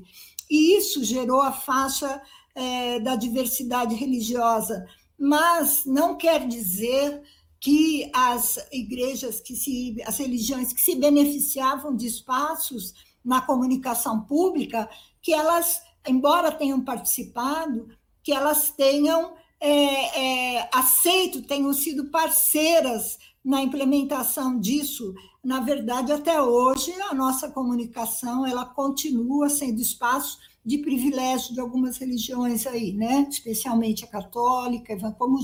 E isso gerou a faixa é, da diversidade religiosa. Mas não quer dizer que as igrejas, que se, as religiões que se beneficiavam de espaços na comunicação pública, que elas, embora tenham participado, que elas tenham é, é, aceito, tenham sido parceiras na implementação disso. Na verdade, até hoje, a nossa comunicação ela continua sendo espaço de privilégio de algumas religiões aí, né? especialmente a católica, como,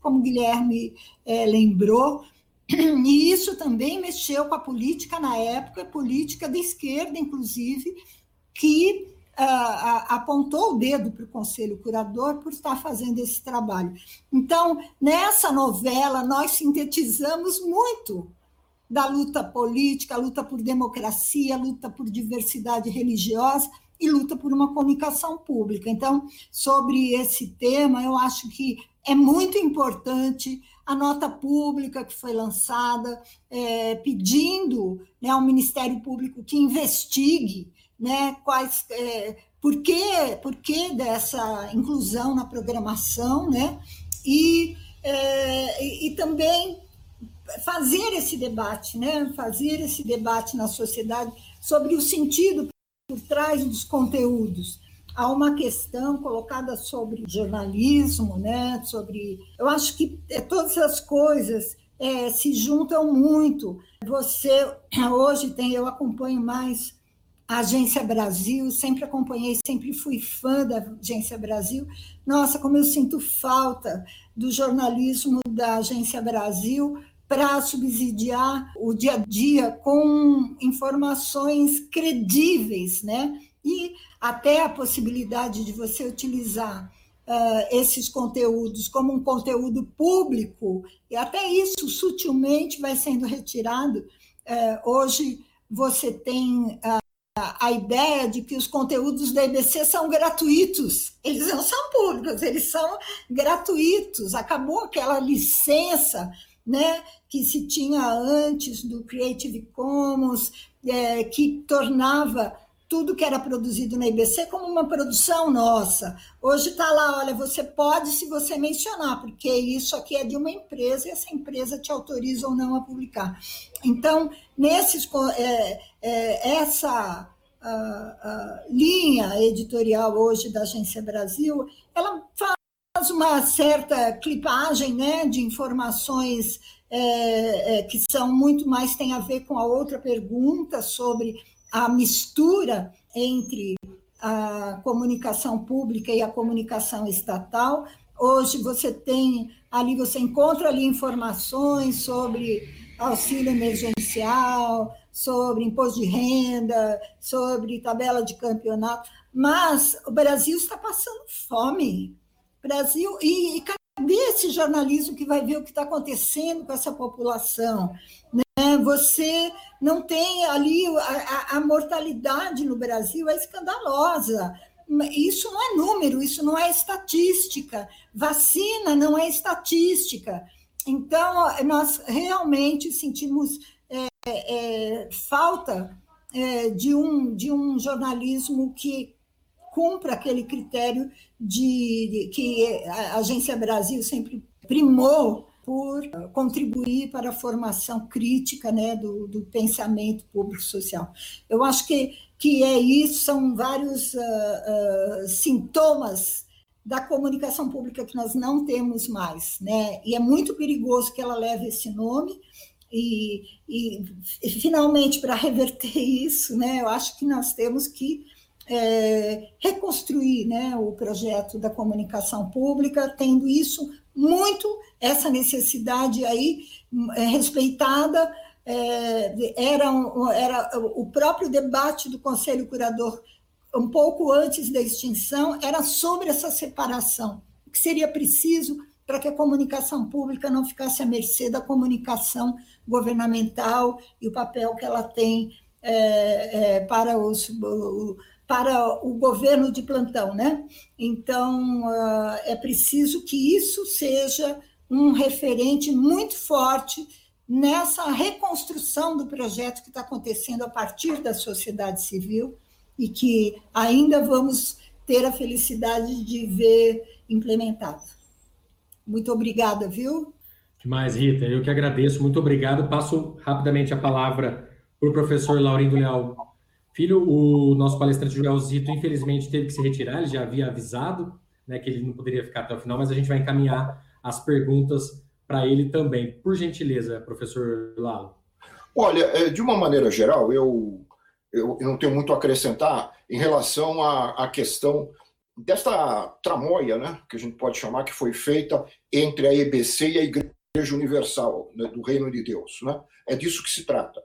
como Guilherme é, lembrou. E isso também mexeu com a política na época, política da esquerda, inclusive, que apontou o dedo para o Conselho Curador por estar fazendo esse trabalho. Então, nessa novela, nós sintetizamos muito da luta política, a luta por democracia, a luta por diversidade religiosa e luta por uma comunicação pública. Então, sobre esse tema, eu acho que é muito importante a nota pública que foi lançada, é, pedindo né, ao Ministério Público que investigue né, quais, é, por, que, por que dessa inclusão na programação, né, e, é, e, e também fazer esse debate, né, fazer esse debate na sociedade sobre o sentido por trás dos conteúdos. Há uma questão colocada sobre jornalismo, né, sobre. Eu acho que é, todas as coisas é, se juntam muito. Você hoje tem, eu acompanho mais a Agência Brasil, sempre acompanhei, sempre fui fã da Agência Brasil. Nossa, como eu sinto falta do jornalismo da Agência Brasil para subsidiar o dia a dia com informações credíveis, né? E até a possibilidade de você utilizar uh, esses conteúdos como um conteúdo público, e até isso sutilmente vai sendo retirado. Uh, hoje você tem uh, a ideia de que os conteúdos da IBC são gratuitos. Eles não são públicos, eles são gratuitos. Acabou aquela licença né, que se tinha antes do Creative Commons, é, que tornava tudo que era produzido na IBC como uma produção nossa. Hoje está lá, olha, você pode se você mencionar, porque isso aqui é de uma empresa e essa empresa te autoriza ou não a publicar. Então, nesses, é, é, essa a, a linha editorial hoje da Agência Brasil, ela faz uma certa clipagem né, de informações é, é, que são muito mais, tem a ver com a outra pergunta sobre a mistura entre a comunicação pública e a comunicação estatal. Hoje você tem ali, você encontra ali informações sobre auxílio emergencial, sobre imposto de renda, sobre tabela de campeonato, mas o Brasil está passando fome. Brasil e, e cadê esse jornalismo que vai ver o que está acontecendo com essa população? Né? Você não tem ali a, a, a mortalidade no Brasil é escandalosa. Isso não é número, isso não é estatística. Vacina não é estatística. Então, nós realmente sentimos é, é, falta é, de, um, de um jornalismo que cumpra aquele critério de, de, que a Agência Brasil sempre primou por contribuir para a formação crítica né, do, do pensamento público-social. Eu acho que, que é isso, são vários uh, uh, sintomas da comunicação pública que nós não temos mais, né? E é muito perigoso que ela leve esse nome. E, e, e finalmente, para reverter isso, né, eu acho que nós temos que é, reconstruir né, o projeto da comunicação pública, tendo isso muito, essa necessidade aí é, respeitada, é, era, era o próprio debate do Conselho Curador, um pouco antes da extinção, era sobre essa separação, o que seria preciso para que a comunicação pública não ficasse à mercê da comunicação governamental e o papel que ela tem é, é, para os para o governo de plantão, né? Então uh, é preciso que isso seja um referente muito forte nessa reconstrução do projeto que está acontecendo a partir da sociedade civil e que ainda vamos ter a felicidade de ver implementado. Muito obrigada, viu? Demais, Rita. Eu que agradeço. Muito obrigado. Passo rapidamente a palavra para o professor Laurindo Leal Filho, o nosso palestrante Joelzito, infelizmente, teve que se retirar, ele já havia avisado né, que ele não poderia ficar até o final, mas a gente vai encaminhar as perguntas para ele também. Por gentileza, professor Lalo. Olha, é, de uma maneira geral, eu, eu, não tenho muito a acrescentar em relação à, à questão desta tramóia, né, que a gente pode chamar, que foi feita entre a EBC e a Igreja Universal né, do Reino de Deus. Né? É disso que se trata.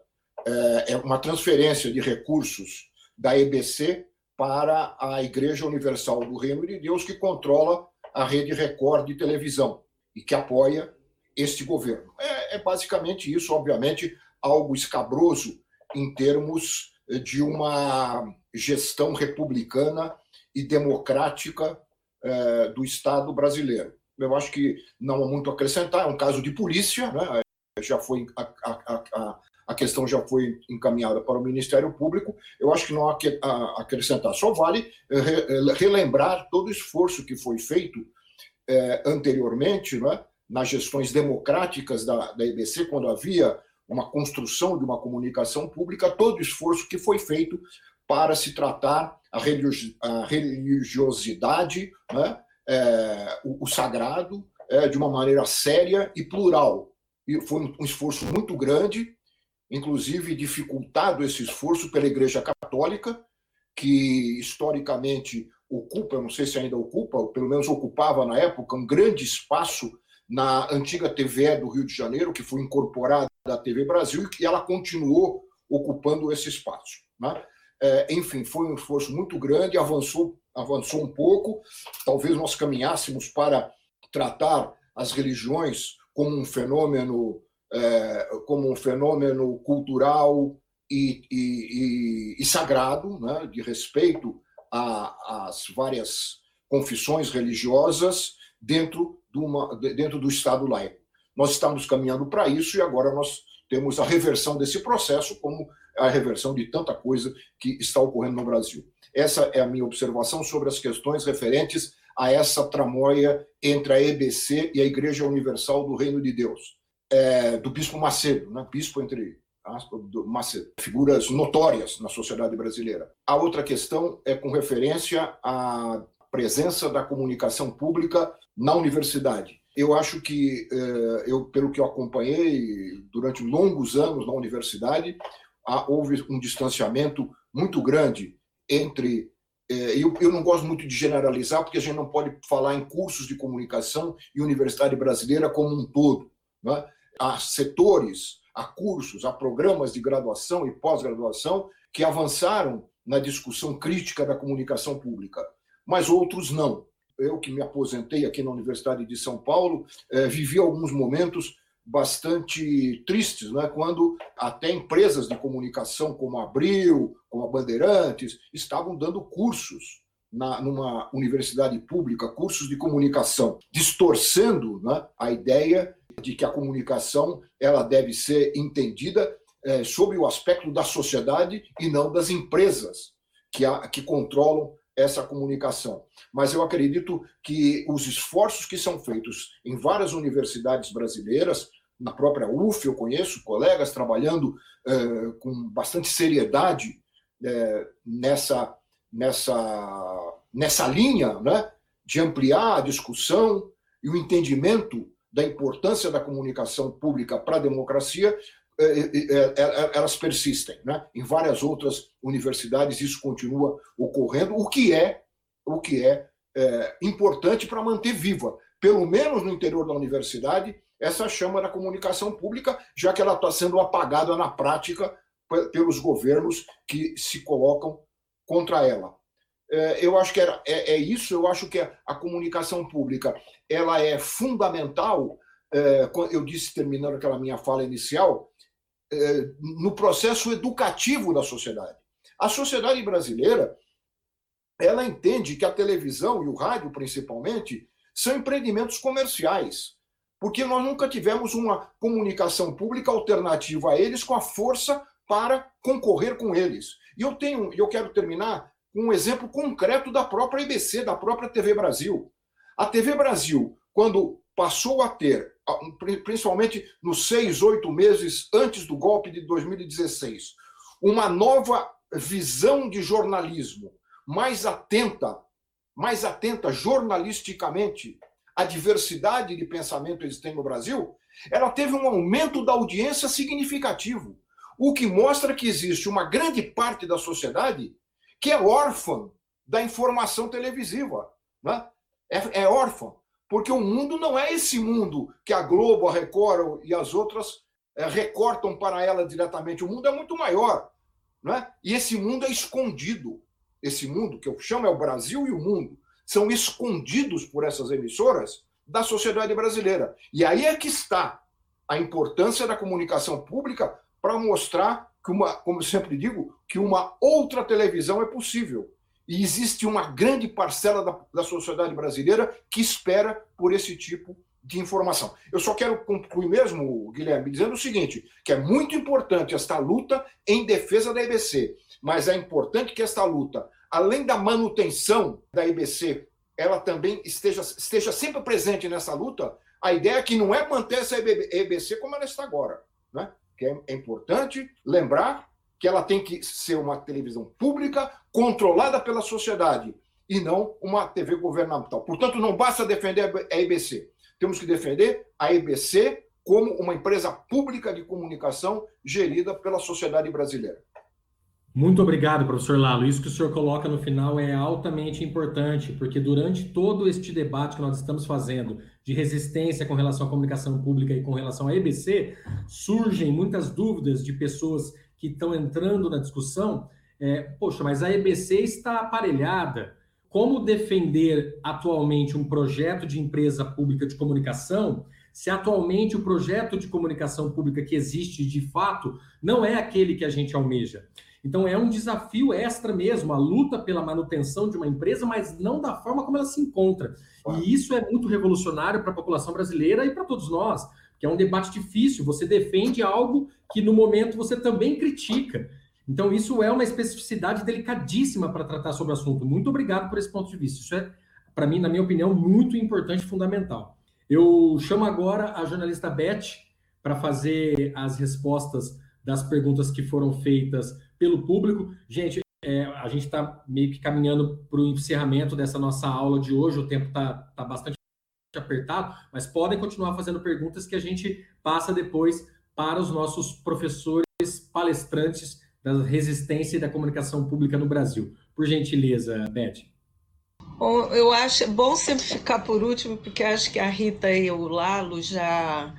É, é uma transferência de recursos da EBC para a Igreja Universal do Reino de Deus, que controla a rede Record de televisão e que apoia este governo. É, é basicamente isso, obviamente, algo escabroso em termos de uma gestão republicana e democrática é, do Estado brasileiro. Eu acho que não há muito a acrescentar, é um caso de polícia, né? já foi a, a, a, a questão já foi encaminhada para o Ministério Público. Eu acho que não há que acrescentar. Só vale eh, eh, relembrar todo o esforço que foi feito eh, anteriormente, né, nas gestões democráticas da, da EBC, quando havia uma construção de uma comunicação pública, todo o esforço que foi feito para se tratar a, religiosidade, né, o, o, sagrado, de uma maneira séria e plural. E foi um esforço muito grande inclusive dificultado esse esforço pela Igreja Católica, que historicamente ocupa, não sei se ainda ocupa, ou pelo menos ocupava na época, um grande espaço na antiga TVE do Rio de Janeiro, que foi incorporada à TV Brasil, e ela continuou ocupando esse espaço. Né? É, enfim, foi um esforço muito grande, avançou, avançou um pouco. Talvez nós caminhássemos para tratar as religiões como um fenômeno é, como um fenômeno cultural e, e, e, e sagrado, né, de respeito às várias confissões religiosas dentro, de uma, dentro do Estado laico. Nós estamos caminhando para isso e agora nós temos a reversão desse processo, como a reversão de tanta coisa que está ocorrendo no Brasil. Essa é a minha observação sobre as questões referentes a essa tramóia entre a EBC e a Igreja Universal do Reino de Deus é, do Bispo Macedo, né? Bispo entre aspas, do Macedo, figuras notórias na sociedade brasileira. A outra questão é com referência à presença da comunicação pública na universidade. Eu acho que, é, eu, pelo que eu acompanhei durante longos anos na universidade, houve um distanciamento muito grande entre é, eu, eu, não gosto muito de generalizar, porque a gente não pode falar em cursos de comunicação e universidade brasileira como um todo. Né? A setores, a cursos, a programas de graduação e pós-graduação que avançaram na discussão crítica da comunicação pública, mas outros não. Eu que me aposentei aqui na Universidade de São Paulo, eh, vivi alguns momentos bastante tristes, né? quando até empresas de comunicação como a Abril, como a Bandeirantes, estavam dando cursos na, numa universidade pública, cursos de comunicação, distorcendo né, a ideia de que a comunicação ela deve ser entendida é, sob o aspecto da sociedade e não das empresas que, a, que controlam essa comunicação. Mas eu acredito que os esforços que são feitos em várias universidades brasileiras, na própria UF, eu conheço colegas trabalhando é, com bastante seriedade é, nessa, nessa, nessa linha né, de ampliar a discussão e o entendimento da importância da comunicação pública para a democracia, elas persistem. Né? Em várias outras universidades isso continua ocorrendo, o que é, o que é, é importante para manter viva, pelo menos no interior da universidade, essa chama da comunicação pública, já que ela está sendo apagada na prática pelos governos que se colocam contra ela. É, eu acho que era, é, é isso, eu acho que a comunicação pública ela é fundamental, é, eu disse, terminando aquela minha fala inicial, no processo educativo da sociedade. A sociedade brasileira ela entende que a televisão e o rádio, principalmente, são empreendimentos comerciais porque nós nunca tivemos uma comunicação pública alternativa a eles com a força para concorrer com eles. E eu tenho, eu quero terminar com um exemplo concreto da própria IBC, da própria TV Brasil. A TV Brasil, quando passou a ter, principalmente nos seis, oito meses antes do golpe de 2016, uma nova visão de jornalismo mais atenta, mais atenta jornalisticamente a diversidade de pensamento existente no Brasil, ela teve um aumento da audiência significativo, o que mostra que existe uma grande parte da sociedade que é órfã da informação televisiva. Né? É, é órfã, porque o mundo não é esse mundo que a Globo, a Record e as outras é, recortam para ela diretamente. O mundo é muito maior. Né? E esse mundo é escondido. Esse mundo, que eu chamo é o Brasil e o mundo são escondidos por essas emissoras da sociedade brasileira. E aí é que está a importância da comunicação pública para mostrar que uma, como eu sempre digo, que uma outra televisão é possível. E existe uma grande parcela da, da sociedade brasileira que espera por esse tipo de informação. Eu só quero concluir mesmo, Guilherme, dizendo o seguinte, que é muito importante esta luta em defesa da EBC, mas é importante que esta luta além da manutenção da IBC, ela também esteja, esteja sempre presente nessa luta, a ideia é que não é manter essa IBC como ela está agora. Né? Que é, é importante lembrar que ela tem que ser uma televisão pública, controlada pela sociedade, e não uma TV governamental. Portanto, não basta defender a IBC. Temos que defender a IBC como uma empresa pública de comunicação gerida pela sociedade brasileira. Muito obrigado, professor Lalo. Isso que o senhor coloca no final é altamente importante, porque durante todo este debate que nós estamos fazendo de resistência com relação à comunicação pública e com relação à EBC, surgem muitas dúvidas de pessoas que estão entrando na discussão. É, Poxa, mas a EBC está aparelhada. Como defender atualmente um projeto de empresa pública de comunicação se atualmente o projeto de comunicação pública que existe de fato não é aquele que a gente almeja? Então é um desafio extra mesmo, a luta pela manutenção de uma empresa, mas não da forma como ela se encontra. E isso é muito revolucionário para a população brasileira e para todos nós, que é um debate difícil. Você defende algo que no momento você também critica. Então isso é uma especificidade delicadíssima para tratar sobre o assunto. Muito obrigado por esse ponto de vista. Isso é, para mim, na minha opinião, muito importante e fundamental. Eu chamo agora a jornalista Beth para fazer as respostas das perguntas que foram feitas pelo público. Gente, é, a gente está meio que caminhando para o encerramento dessa nossa aula de hoje, o tempo está tá bastante apertado, mas podem continuar fazendo perguntas que a gente passa depois para os nossos professores palestrantes da resistência e da comunicação pública no Brasil. Por gentileza, Beth. Bom, eu acho bom sempre ficar por último, porque acho que a Rita e o Lalo já,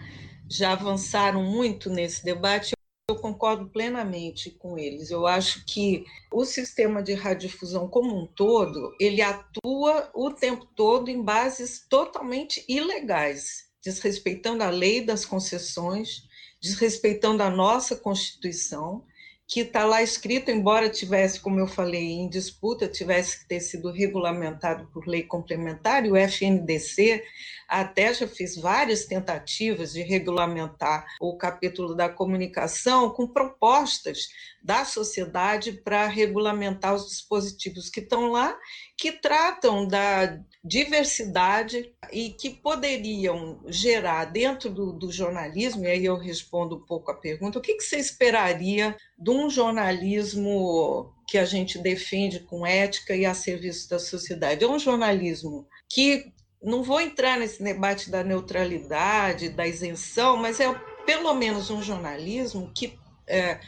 já avançaram muito nesse debate. Eu concordo plenamente com eles. Eu acho que o sistema de radiodifusão como um todo, ele atua o tempo todo em bases totalmente ilegais, desrespeitando a lei das concessões, desrespeitando a nossa Constituição, que está lá escrito, embora tivesse, como eu falei, em disputa, tivesse que ter sido regulamentado por lei complementar, e o FNDC até já fez várias tentativas de regulamentar o capítulo da comunicação com propostas da sociedade para regulamentar os dispositivos que estão lá, que tratam da diversidade e que poderiam gerar dentro do, do, jornalismo, e aí eu respondo um pouco a pergunta, o que, que você esperaria de um jornalismo que a gente defende com ética e a serviço da sociedade? É um jornalismo que não vou entrar nesse debate da neutralidade, da isenção, mas é pelo menos um jornalismo que é,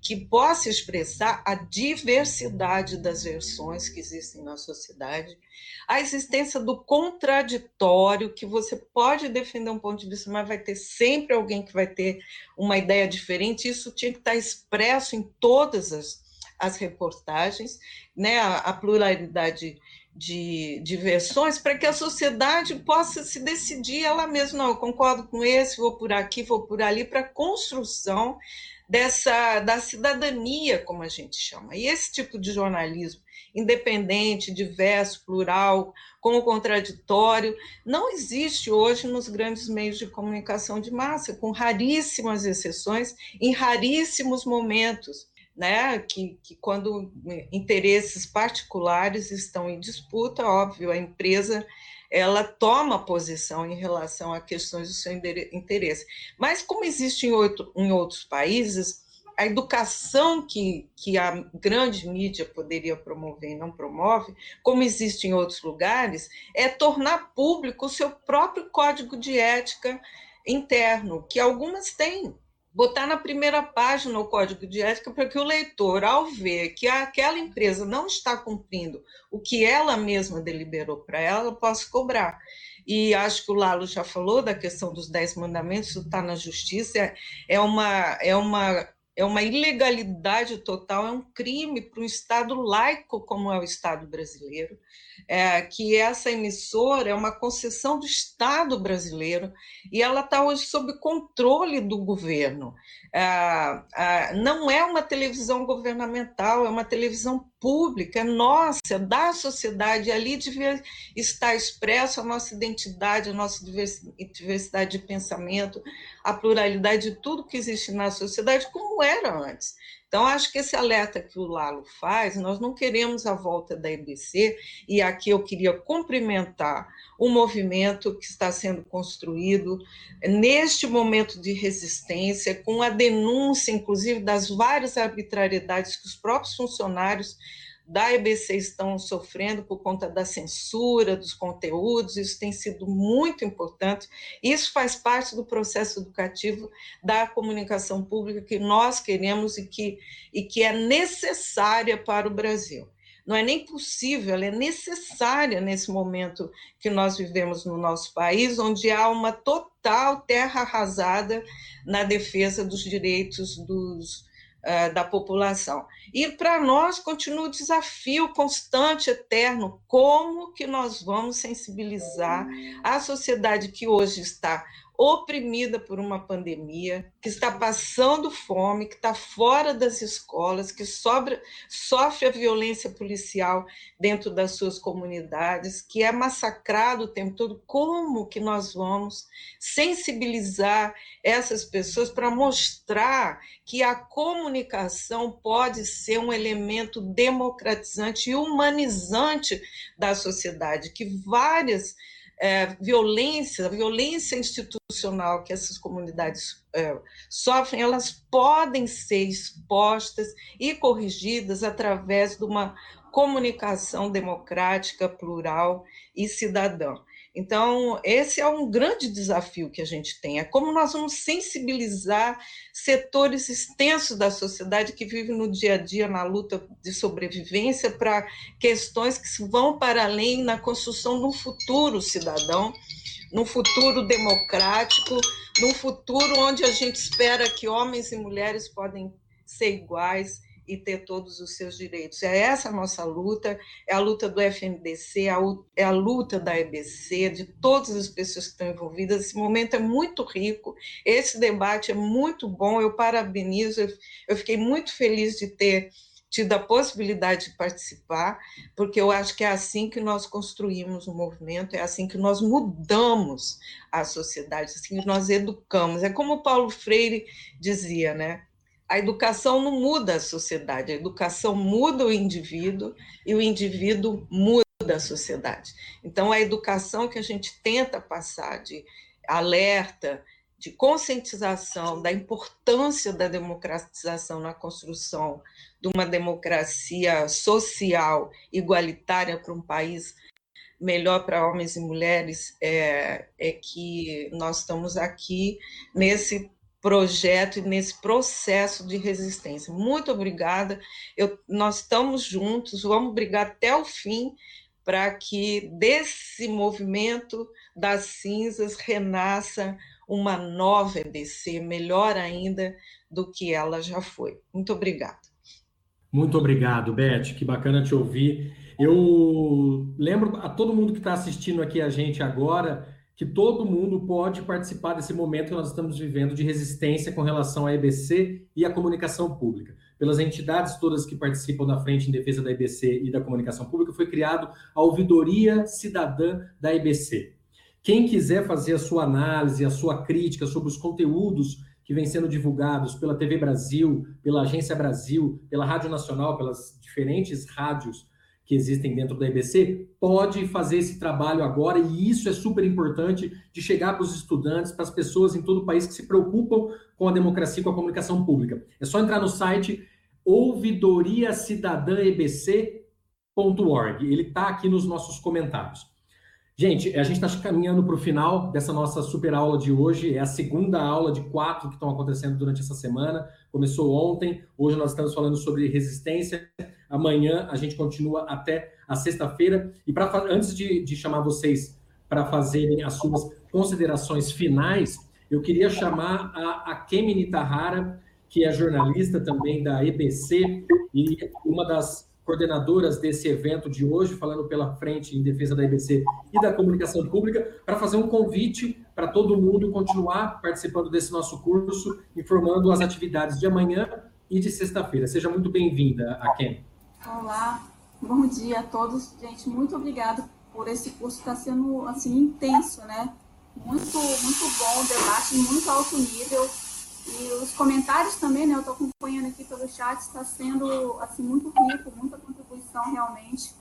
que possa expressar a diversidade das versões que existem na sociedade, a existência do contraditório, que você pode defender um ponto de vista, mas vai ter sempre alguém que vai ter uma ideia diferente. Isso tinha que estar expresso em todas as, as reportagens, né? a, a pluralidade de, de versões, para que a sociedade possa se decidir ela mesma. Não, eu concordo com esse, vou por aqui, vou por ali, para a construção dessa da cidadania, como a gente chama. E esse tipo de jornalismo independente, diverso, plural, com o contraditório, não existe hoje nos grandes meios de comunicação de massa, com raríssimas exceções, em raríssimos momentos. Né, que, que quando interesses particulares estão em disputa, óbvio, a empresa ela toma posição em relação a questões do seu interesse. Mas, como existe em, outro, em outros países, a educação que, que a grande mídia poderia promover e não promove, como existe em outros lugares, é tornar público o seu próprio código de ética interno, que algumas têm botar na primeira página o código de ética para que o leitor, ao ver que aquela empresa não está cumprindo o que ela mesma deliberou para ela, possa cobrar. E acho que o Lalo já falou da questão dos dez mandamentos, isso está na justiça, é uma, é uma é uma ilegalidade total, é um crime para um Estado laico como é o Estado brasileiro, é, que essa emissora é uma concessão do Estado brasileiro e ela está hoje sob controle do governo. É, é, não é uma televisão governamental, é uma televisão pública, é nossa, da sociedade, ali devia estar expresso a nossa identidade, a nossa diversidade de pensamento, a pluralidade de tudo que existe na sociedade, como era antes. Então, acho que esse alerta que o Lalo faz, nós não queremos a volta da EBC, e aqui eu queria cumprimentar o movimento que está sendo construído neste momento de resistência, com a denúncia, inclusive, das várias arbitrariedades que os próprios funcionários da EBC estão sofrendo por conta da censura dos conteúdos, isso tem sido muito importante. Isso faz parte do processo educativo da comunicação pública que nós queremos e que, e que é necessária para o Brasil. Não é nem possível, ela é necessária nesse momento que nós vivemos no nosso país, onde há uma total terra arrasada na defesa dos direitos dos, uh, da população. E para nós continua o desafio constante, eterno, como que nós vamos sensibilizar a sociedade que hoje está oprimida por uma pandemia, que está passando fome, que está fora das escolas, que sobra, sofre a violência policial dentro das suas comunidades, que é massacrado o tempo todo. Como que nós vamos sensibilizar essas pessoas para mostrar que a comunicação pode ser um elemento democratizante e humanizante da sociedade, que várias é, violência, a violência institucional que essas comunidades é, sofrem, elas podem ser expostas e corrigidas através de uma comunicação democrática, plural e cidadã. Então, esse é um grande desafio que a gente tem. É como nós vamos sensibilizar setores extensos da sociedade que vivem no dia a dia na luta de sobrevivência para questões que vão para além na construção de um futuro cidadão, num futuro democrático, num futuro onde a gente espera que homens e mulheres podem ser iguais e ter todos os seus direitos. É essa a nossa luta, é a luta do FMDC, é a luta da EBC, de todas as pessoas que estão envolvidas. Esse momento é muito rico, esse debate é muito bom, eu parabenizo, eu fiquei muito feliz de ter tido a possibilidade de participar, porque eu acho que é assim que nós construímos o movimento, é assim que nós mudamos a sociedade, é assim que nós educamos. É como Paulo Freire dizia, né? A educação não muda a sociedade, a educação muda o indivíduo e o indivíduo muda a sociedade. Então, a educação que a gente tenta passar de alerta, de conscientização da importância da democratização na construção de uma democracia social igualitária para um país melhor para homens e mulheres, é, é que nós estamos aqui nesse projeto e nesse processo de resistência. Muito obrigada. Eu, nós estamos juntos, vamos brigar até o fim para que desse movimento das cinzas renasça uma nova EBC, melhor ainda do que ela já foi. Muito obrigada. Muito obrigado, Beth. Que bacana te ouvir. Eu lembro a todo mundo que está assistindo aqui a gente agora que todo mundo pode participar desse momento que nós estamos vivendo de resistência com relação à EBC e à comunicação pública. Pelas entidades todas que participam da Frente em Defesa da EBC e da Comunicação Pública, foi criado a Ouvidoria Cidadã da EBC. Quem quiser fazer a sua análise, a sua crítica sobre os conteúdos que vêm sendo divulgados pela TV Brasil, pela Agência Brasil, pela Rádio Nacional, pelas diferentes rádios que existem dentro da EBC, pode fazer esse trabalho agora, e isso é super importante de chegar para os estudantes, para as pessoas em todo o país que se preocupam com a democracia e com a comunicação pública. É só entrar no site ouvidoriacidadãebc.org. Ele está aqui nos nossos comentários. Gente, a gente está caminhando para o final dessa nossa super aula de hoje. É a segunda aula de quatro que estão acontecendo durante essa semana. Começou ontem, hoje nós estamos falando sobre resistência. Amanhã a gente continua até a sexta-feira. E pra, antes de, de chamar vocês para fazerem as suas considerações finais, eu queria chamar a, a Kemi Nitahara, que é jornalista também da EBC e uma das coordenadoras desse evento de hoje, falando pela frente em defesa da IBC e da comunicação pública, para fazer um convite para todo mundo continuar participando desse nosso curso, informando as atividades de amanhã e de sexta-feira. Seja muito bem-vinda, Ken. Olá, bom dia a todos. Gente, muito obrigada por esse curso, está sendo assim intenso, né? Muito, muito bom, debate muito alto nível e os comentários também, né? Eu estou acompanhando aqui pelo chat, está sendo assim, muito rico, muita contribuição realmente.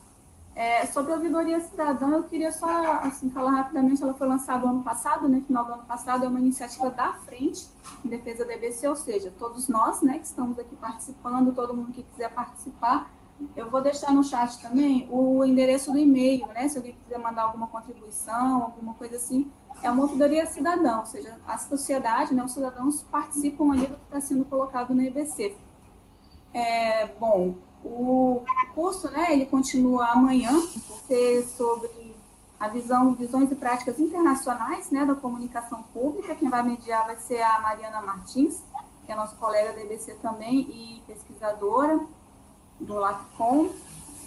É, sobre a ouvidoria cidadã, eu queria só assim, falar rapidamente, ela foi lançada ano passado, né, final do ano passado, é uma iniciativa da frente em defesa da EBC, ou seja, todos nós né, que estamos aqui participando, todo mundo que quiser participar, eu vou deixar no chat também o endereço do e-mail, né, se alguém quiser mandar alguma contribuição, alguma coisa assim, é uma ouvidoria cidadã, ou seja, a sociedade, né, os cidadãos participam ali do que está sendo colocado no EBC. É, bom, o curso, né, ele continua amanhã, porque sobre a visão, visões e práticas internacionais, né, da comunicação pública, quem vai mediar vai ser a Mariana Martins, que é nossa colega da EBC também e pesquisadora do LACOM,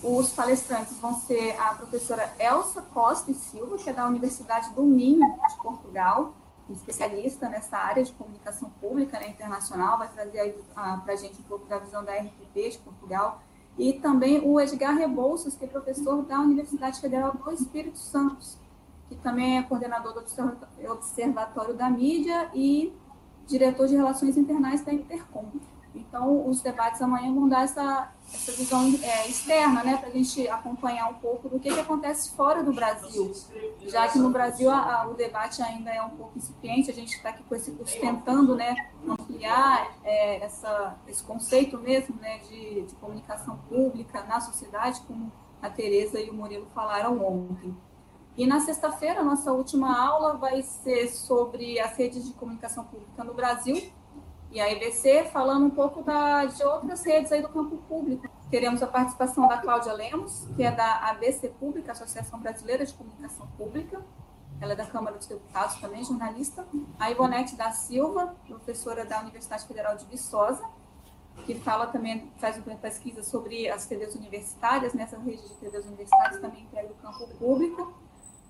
os palestrantes vão ser a professora Elsa Costa e Silva, que é da Universidade do Minho, de Portugal, especialista nessa área de comunicação pública né, internacional, vai trazer para a gente um pouco da visão da RPP de Portugal. E também o Edgar Rebouças, que é professor da Universidade Federal do Espírito Santo, que também é coordenador do Observatório da Mídia e diretor de Relações Internais da Intercom. Então, os debates amanhã vão dar essa, essa visão é, externa, né, para a gente acompanhar um pouco do que, que acontece fora do Brasil, já que no Brasil a, a, o debate ainda é um pouco incipiente, a gente está aqui com esse curso tentando né, ampliar é, essa, esse conceito mesmo né, de, de comunicação pública na sociedade, como a Tereza e o Murilo falaram ontem. E na sexta-feira, nossa última aula vai ser sobre as redes de comunicação pública no Brasil, e a EBC, falando um pouco da, de outras redes aí do campo público. Teremos a participação da Cláudia Lemos, que é da ABC Pública, Associação Brasileira de Comunicação Pública. Ela é da Câmara dos Deputados também, jornalista. A Ivonete da Silva, professora da Universidade Federal de Viçosa, que fala também, faz uma pesquisa sobre as TVs universitárias, nessa rede de TVs universitárias também pega o campo público.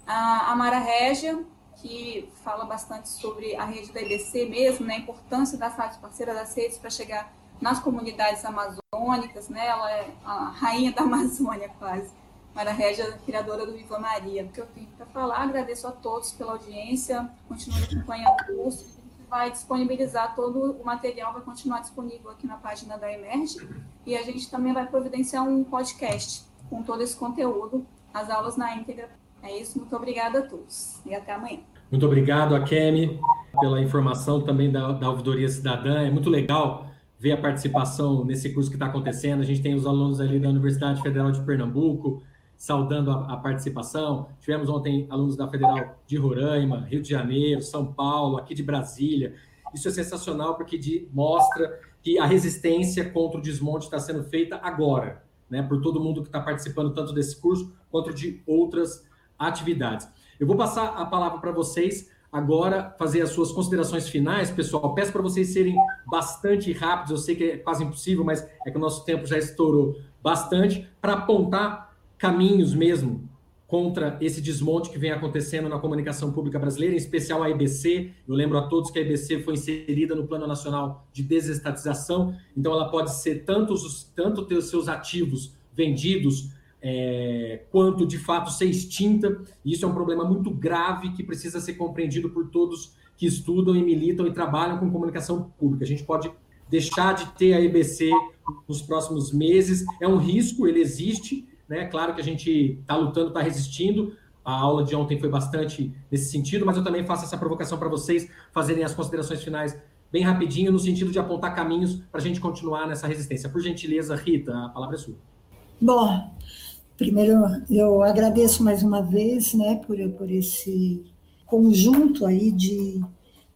A Mara Régia, que fala bastante sobre a rede da IBC mesmo, né, a importância das rádios parceiras das redes para chegar nas comunidades amazônicas, né, ela é a rainha da Amazônia quase. Mara Régia, criadora do Viva Maria. O que eu tenho para falar, agradeço a todos pela audiência, continue acompanhando o curso, a gente vai disponibilizar todo o material, vai continuar disponível aqui na página da Emerge, e a gente também vai providenciar um podcast com todo esse conteúdo, as aulas na íntegra é isso, muito obrigada a todos e até amanhã. Muito obrigado, Akemi, pela informação também da, da Ouvidoria Cidadã. É muito legal ver a participação nesse curso que está acontecendo. A gente tem os alunos ali da Universidade Federal de Pernambuco saudando a, a, participação. Tivemos ontem alunos da Federal de Roraima, Rio de Janeiro, São Paulo, aqui de Brasília. Isso é sensacional porque de, mostra que a resistência contra o desmonte está sendo feita agora, né, por todo mundo que está participando tanto desse curso quanto de outras atividades. Eu vou passar a palavra para vocês agora, fazer as suas considerações finais, pessoal. Peço para vocês serem bastante rápidos, eu sei que é quase impossível, mas é que o nosso tempo já estourou bastante, para apontar caminhos mesmo contra esse desmonte que vem acontecendo na comunicação pública brasileira, em especial a EBC. Eu lembro a todos que a EBC foi inserida no Plano Nacional de Desestatização, então ela pode ser tanto, tanto ter os seus ativos vendidos, é, quanto de fato ser extinta. E isso é um problema muito grave que precisa ser compreendido por todos que estudam e militam e trabalham com comunicação pública. A gente pode deixar de ter a EBC nos próximos meses. É um risco, ele existe, né? Claro que a gente está lutando, está resistindo. A aula de ontem foi bastante nesse sentido, mas eu também faço essa provocação para vocês fazerem as considerações finais bem rapidinho, no sentido de apontar caminhos para a gente continuar nessa resistência. Por gentileza, Rita, a palavra é sua. Bom, primeiro eu agradeço mais uma vez né, por, por esse conjunto aí de,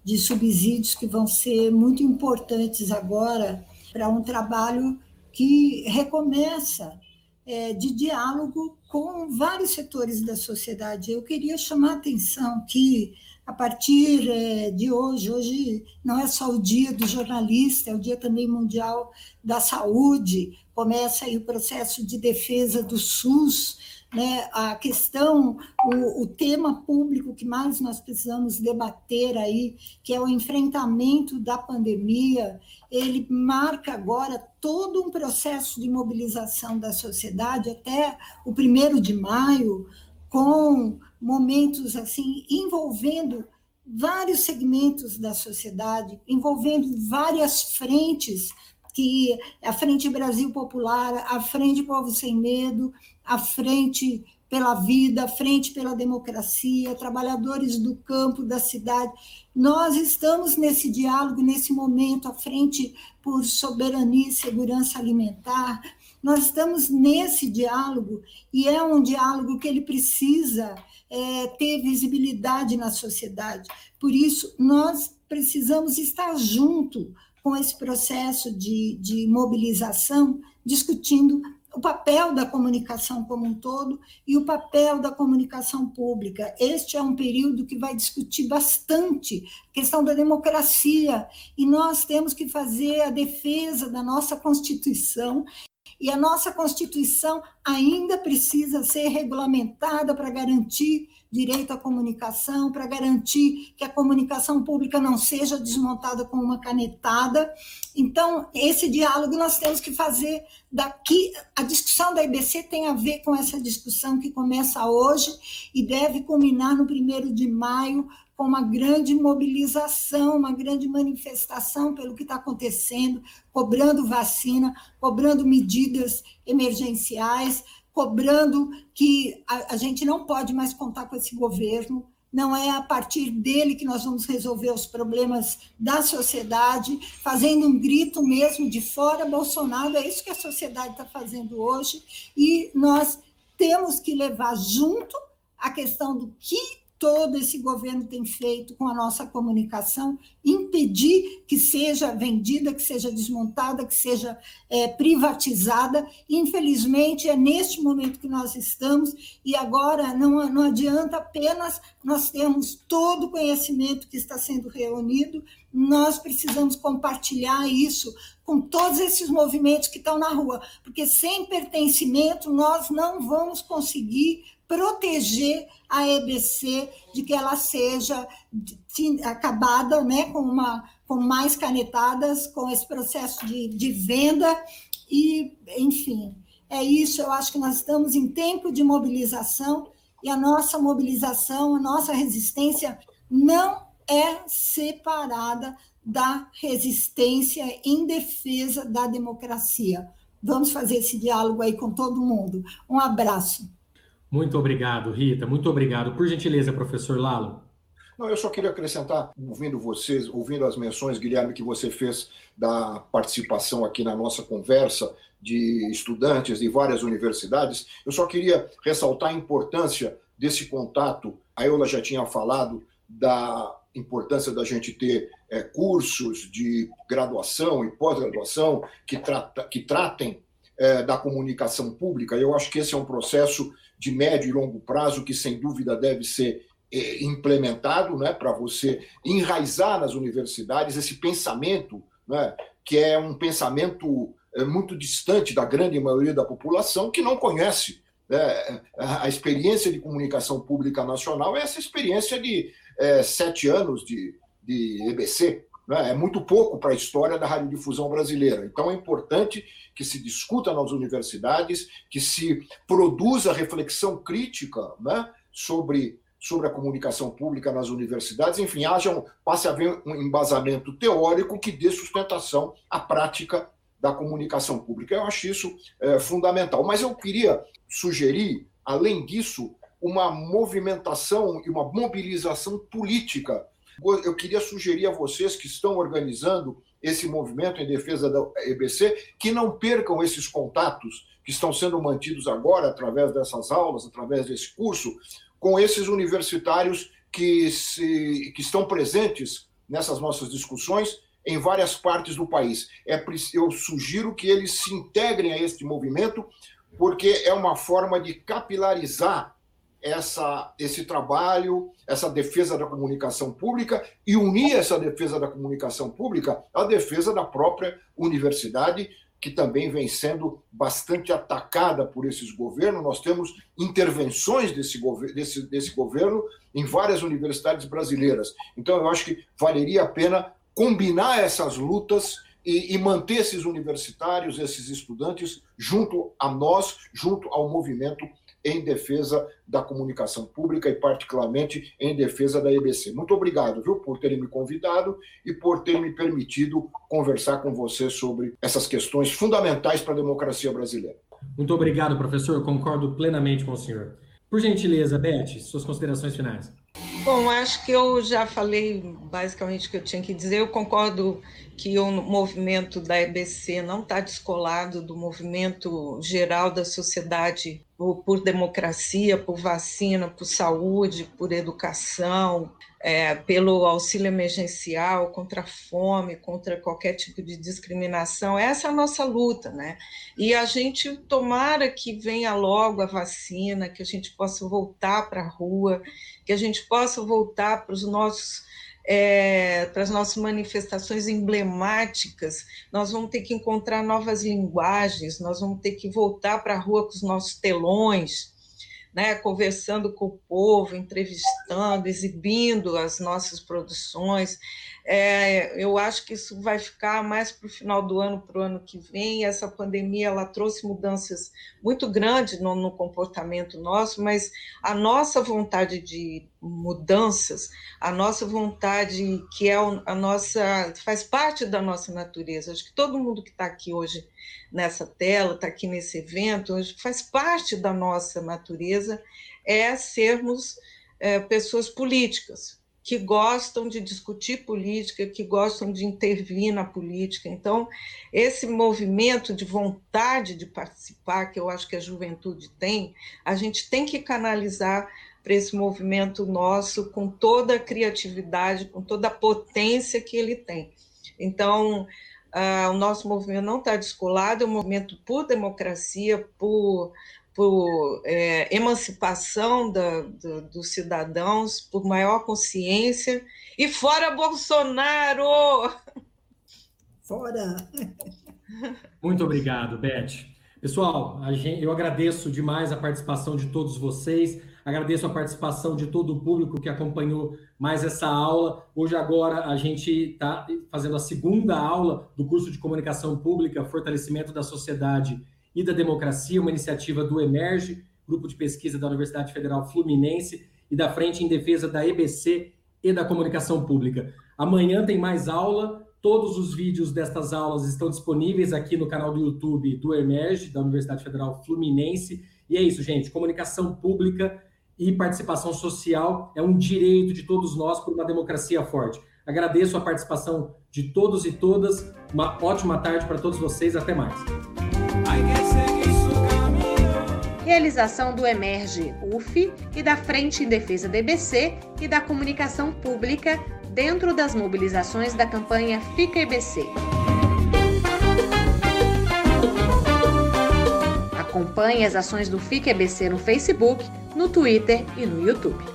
de subsídios que vão ser muito importantes agora para um trabalho que recomeça é, de diálogo com vários setores da sociedade. Eu queria chamar a atenção que, a partir é, de hoje, hoje não é só o dia do jornalista, é o dia também mundial da saúde, começa aí o processo de defesa do SUS, né, a questão, o, o, tema público que mais nós precisamos debater aí, que é o enfrentamento da pandemia, ele marca agora todo um processo de mobilização da sociedade até o primeiro de maio, com momentos assim envolvendo vários segmentos da sociedade, envolvendo várias frentes que a Frente Brasil Popular, a Frente Povo Sem Medo, a Frente pela Vida, a Frente pela Democracia, trabalhadores do campo, da cidade. Nós estamos nesse diálogo, nesse momento, a Frente por Soberania e Segurança Alimentar. Nós estamos nesse diálogo e é um diálogo que ele precisa é, ter visibilidade na sociedade. Por isso, nós precisamos estar junto com esse processo de, de mobilização, discutindo o papel da comunicação como um todo e o papel da comunicação pública. Este é um período que vai discutir bastante a questão da democracia e nós temos que fazer a defesa da nossa Constituição. E a nossa Constituição ainda precisa ser regulamentada para garantir direito à comunicação, para garantir que a comunicação pública não seja desmontada com uma canetada. Então, esse diálogo nós temos que fazer daqui. A discussão da IBC tem a ver com essa discussão que começa hoje e deve culminar no primeiro de maio com uma grande mobilização, uma grande manifestação pelo que está acontecendo, cobrando vacina, cobrando medidas emergenciais, cobrando que a, a gente não pode mais contar com esse governo, não é a partir dele que nós vamos resolver os problemas da sociedade, fazendo um grito mesmo de fora Bolsonaro, é isso que a sociedade está fazendo hoje, e nós temos que levar junto a questão do que todo esse governo tem feito com a nossa comunicação, impedir que seja vendida, que seja desmontada, que seja é, privatizada. Infelizmente, é neste momento que nós estamos, e agora não, não adianta apenas nós termos todo o conhecimento que está sendo reunido, nós precisamos compartilhar isso com todos esses movimentos que estão na rua, porque sem pertencimento nós não vamos conseguir proteger a EBC de que ela seja acabada né, com, uma, com mais canetadas, com esse processo de, de venda, e, enfim, é isso. Eu acho que nós estamos em tempo de mobilização e a nossa mobilização, a nossa resistência não é separada da resistência em defesa da democracia. Vamos fazer esse diálogo aí com todo mundo. Um abraço. Muito obrigado, Rita. Muito obrigado. Por gentileza, professor Lalo. Não, eu só queria acrescentar, ouvindo vocês, ouvindo as menções, Guilherme, que você fez da participação aqui na nossa conversa de estudantes de várias universidades, eu só queria ressaltar a importância desse contato. A Eula já tinha falado da importância da gente ter é, cursos de graduação e pós-graduação que, trata, que tratem é, da comunicação pública. Eu acho que esse é um processo de médio e longo prazo que, sem dúvida, deve ser é, implementado né, para você enraizar nas universidades esse pensamento, né, que é um pensamento é, muito distante da grande maioria da população que não conhece. Né, a experiência de comunicação pública nacional é essa experiência de é, sete anos de, de EBC. Né? É muito pouco para a história da radiodifusão brasileira. Então, é importante que se discuta nas universidades, que se produza reflexão crítica né? sobre, sobre a comunicação pública nas universidades. Enfim, haja um, passe a haver um embasamento teórico que dê sustentação à prática da comunicação pública. Eu acho isso é, fundamental. Mas eu queria sugerir, além disso, uma movimentação e uma mobilização política. Eu queria sugerir a vocês que estão organizando esse movimento em defesa da EBC que não percam esses contatos que estão sendo mantidos agora através dessas aulas, através desse curso, com esses universitários que, se, que estão presentes nessas nossas discussões em várias partes do país. É, eu sugiro que eles se integrem a este movimento, porque é uma forma de capilarizar essa, esse trabalho, essa defesa da comunicação pública e unir essa defesa da comunicação pública à defesa da própria universidade, que também vem sendo bastante atacada por esses governos. Nós temos intervenções desse, desse, desse governo em várias universidades brasileiras. Então, eu acho que valeria a pena combinar essas lutas e, e, manter esses universitários, esses estudantes, junto a nós, junto ao movimento em defesa da comunicação pública e, particularmente, em defesa da EBC. Muito obrigado, viu, por terem me convidado e por ter me permitido conversar com você sobre essas questões fundamentais para a democracia brasileira. Muito obrigado, professor. Concordo plenamente com o senhor. Por gentileza, Beth, suas considerações finais. Bom, acho que eu já falei basicamente o que eu tinha que dizer. Eu concordo que o movimento da EBC não está descolado do movimento geral da sociedade por, por democracia, por vacina, por saúde, por educação, é, pelo auxílio emergencial, contra a fome, contra qualquer tipo de discriminação. Essa é a nossa luta, né? E a gente tomara que venha logo a vacina, que a gente possa voltar para a rua, que a gente possa voltar para os nossos é, para as nossas manifestações emblemáticas, nós vamos ter que encontrar novas linguagens, nós vamos ter que voltar para a rua com os nossos telões, né, conversando com o povo, entrevistando, exibindo as nossas produções. É, eu acho que isso vai ficar mais para o final do ano, para o ano que vem. Essa pandemia ela trouxe mudanças muito grandes no, no comportamento nosso, mas a nossa vontade de mudanças, a nossa vontade que é a nossa faz parte da nossa natureza. Acho que todo mundo que está aqui hoje nessa tela, está aqui nesse evento, faz parte da nossa natureza é sermos é, pessoas políticas, que gostam de discutir política, que gostam de intervir na política. Então, esse movimento de vontade de participar, que eu acho que a juventude tem, a gente tem que canalizar para esse movimento nosso com toda a criatividade, com toda a potência que ele tem. Então, Uh, o nosso movimento não está descolado, é um movimento por democracia, por, por é, emancipação da, do, dos cidadãos, por maior consciência. E fora Bolsonaro! Fora! Muito obrigado, Beth. Pessoal, gente, eu agradeço demais a participação de todos vocês. Agradeço a participação de todo o público que acompanhou mais essa aula. Hoje, agora, a gente está fazendo a segunda aula do curso de Comunicação Pública, Fortalecimento da Sociedade e da Democracia, uma iniciativa do Emerge, grupo de pesquisa da Universidade Federal Fluminense e da Frente em Defesa da EBC e da Comunicação Pública. Amanhã tem mais aula. Todos os vídeos destas aulas estão disponíveis aqui no canal do YouTube do Emerge, da Universidade Federal Fluminense. E é isso, gente. Comunicação pública e participação social é um direito de todos nós por uma democracia forte. Agradeço a participação de todos e todas. Uma ótima tarde para todos vocês. Até mais. Realização do Emerge UF e da Frente em Defesa DBC e da Comunicação Pública dentro das mobilizações da campanha Fica IBC. Acompanhe as ações do Fica EBC no Facebook, no Twitter e no YouTube.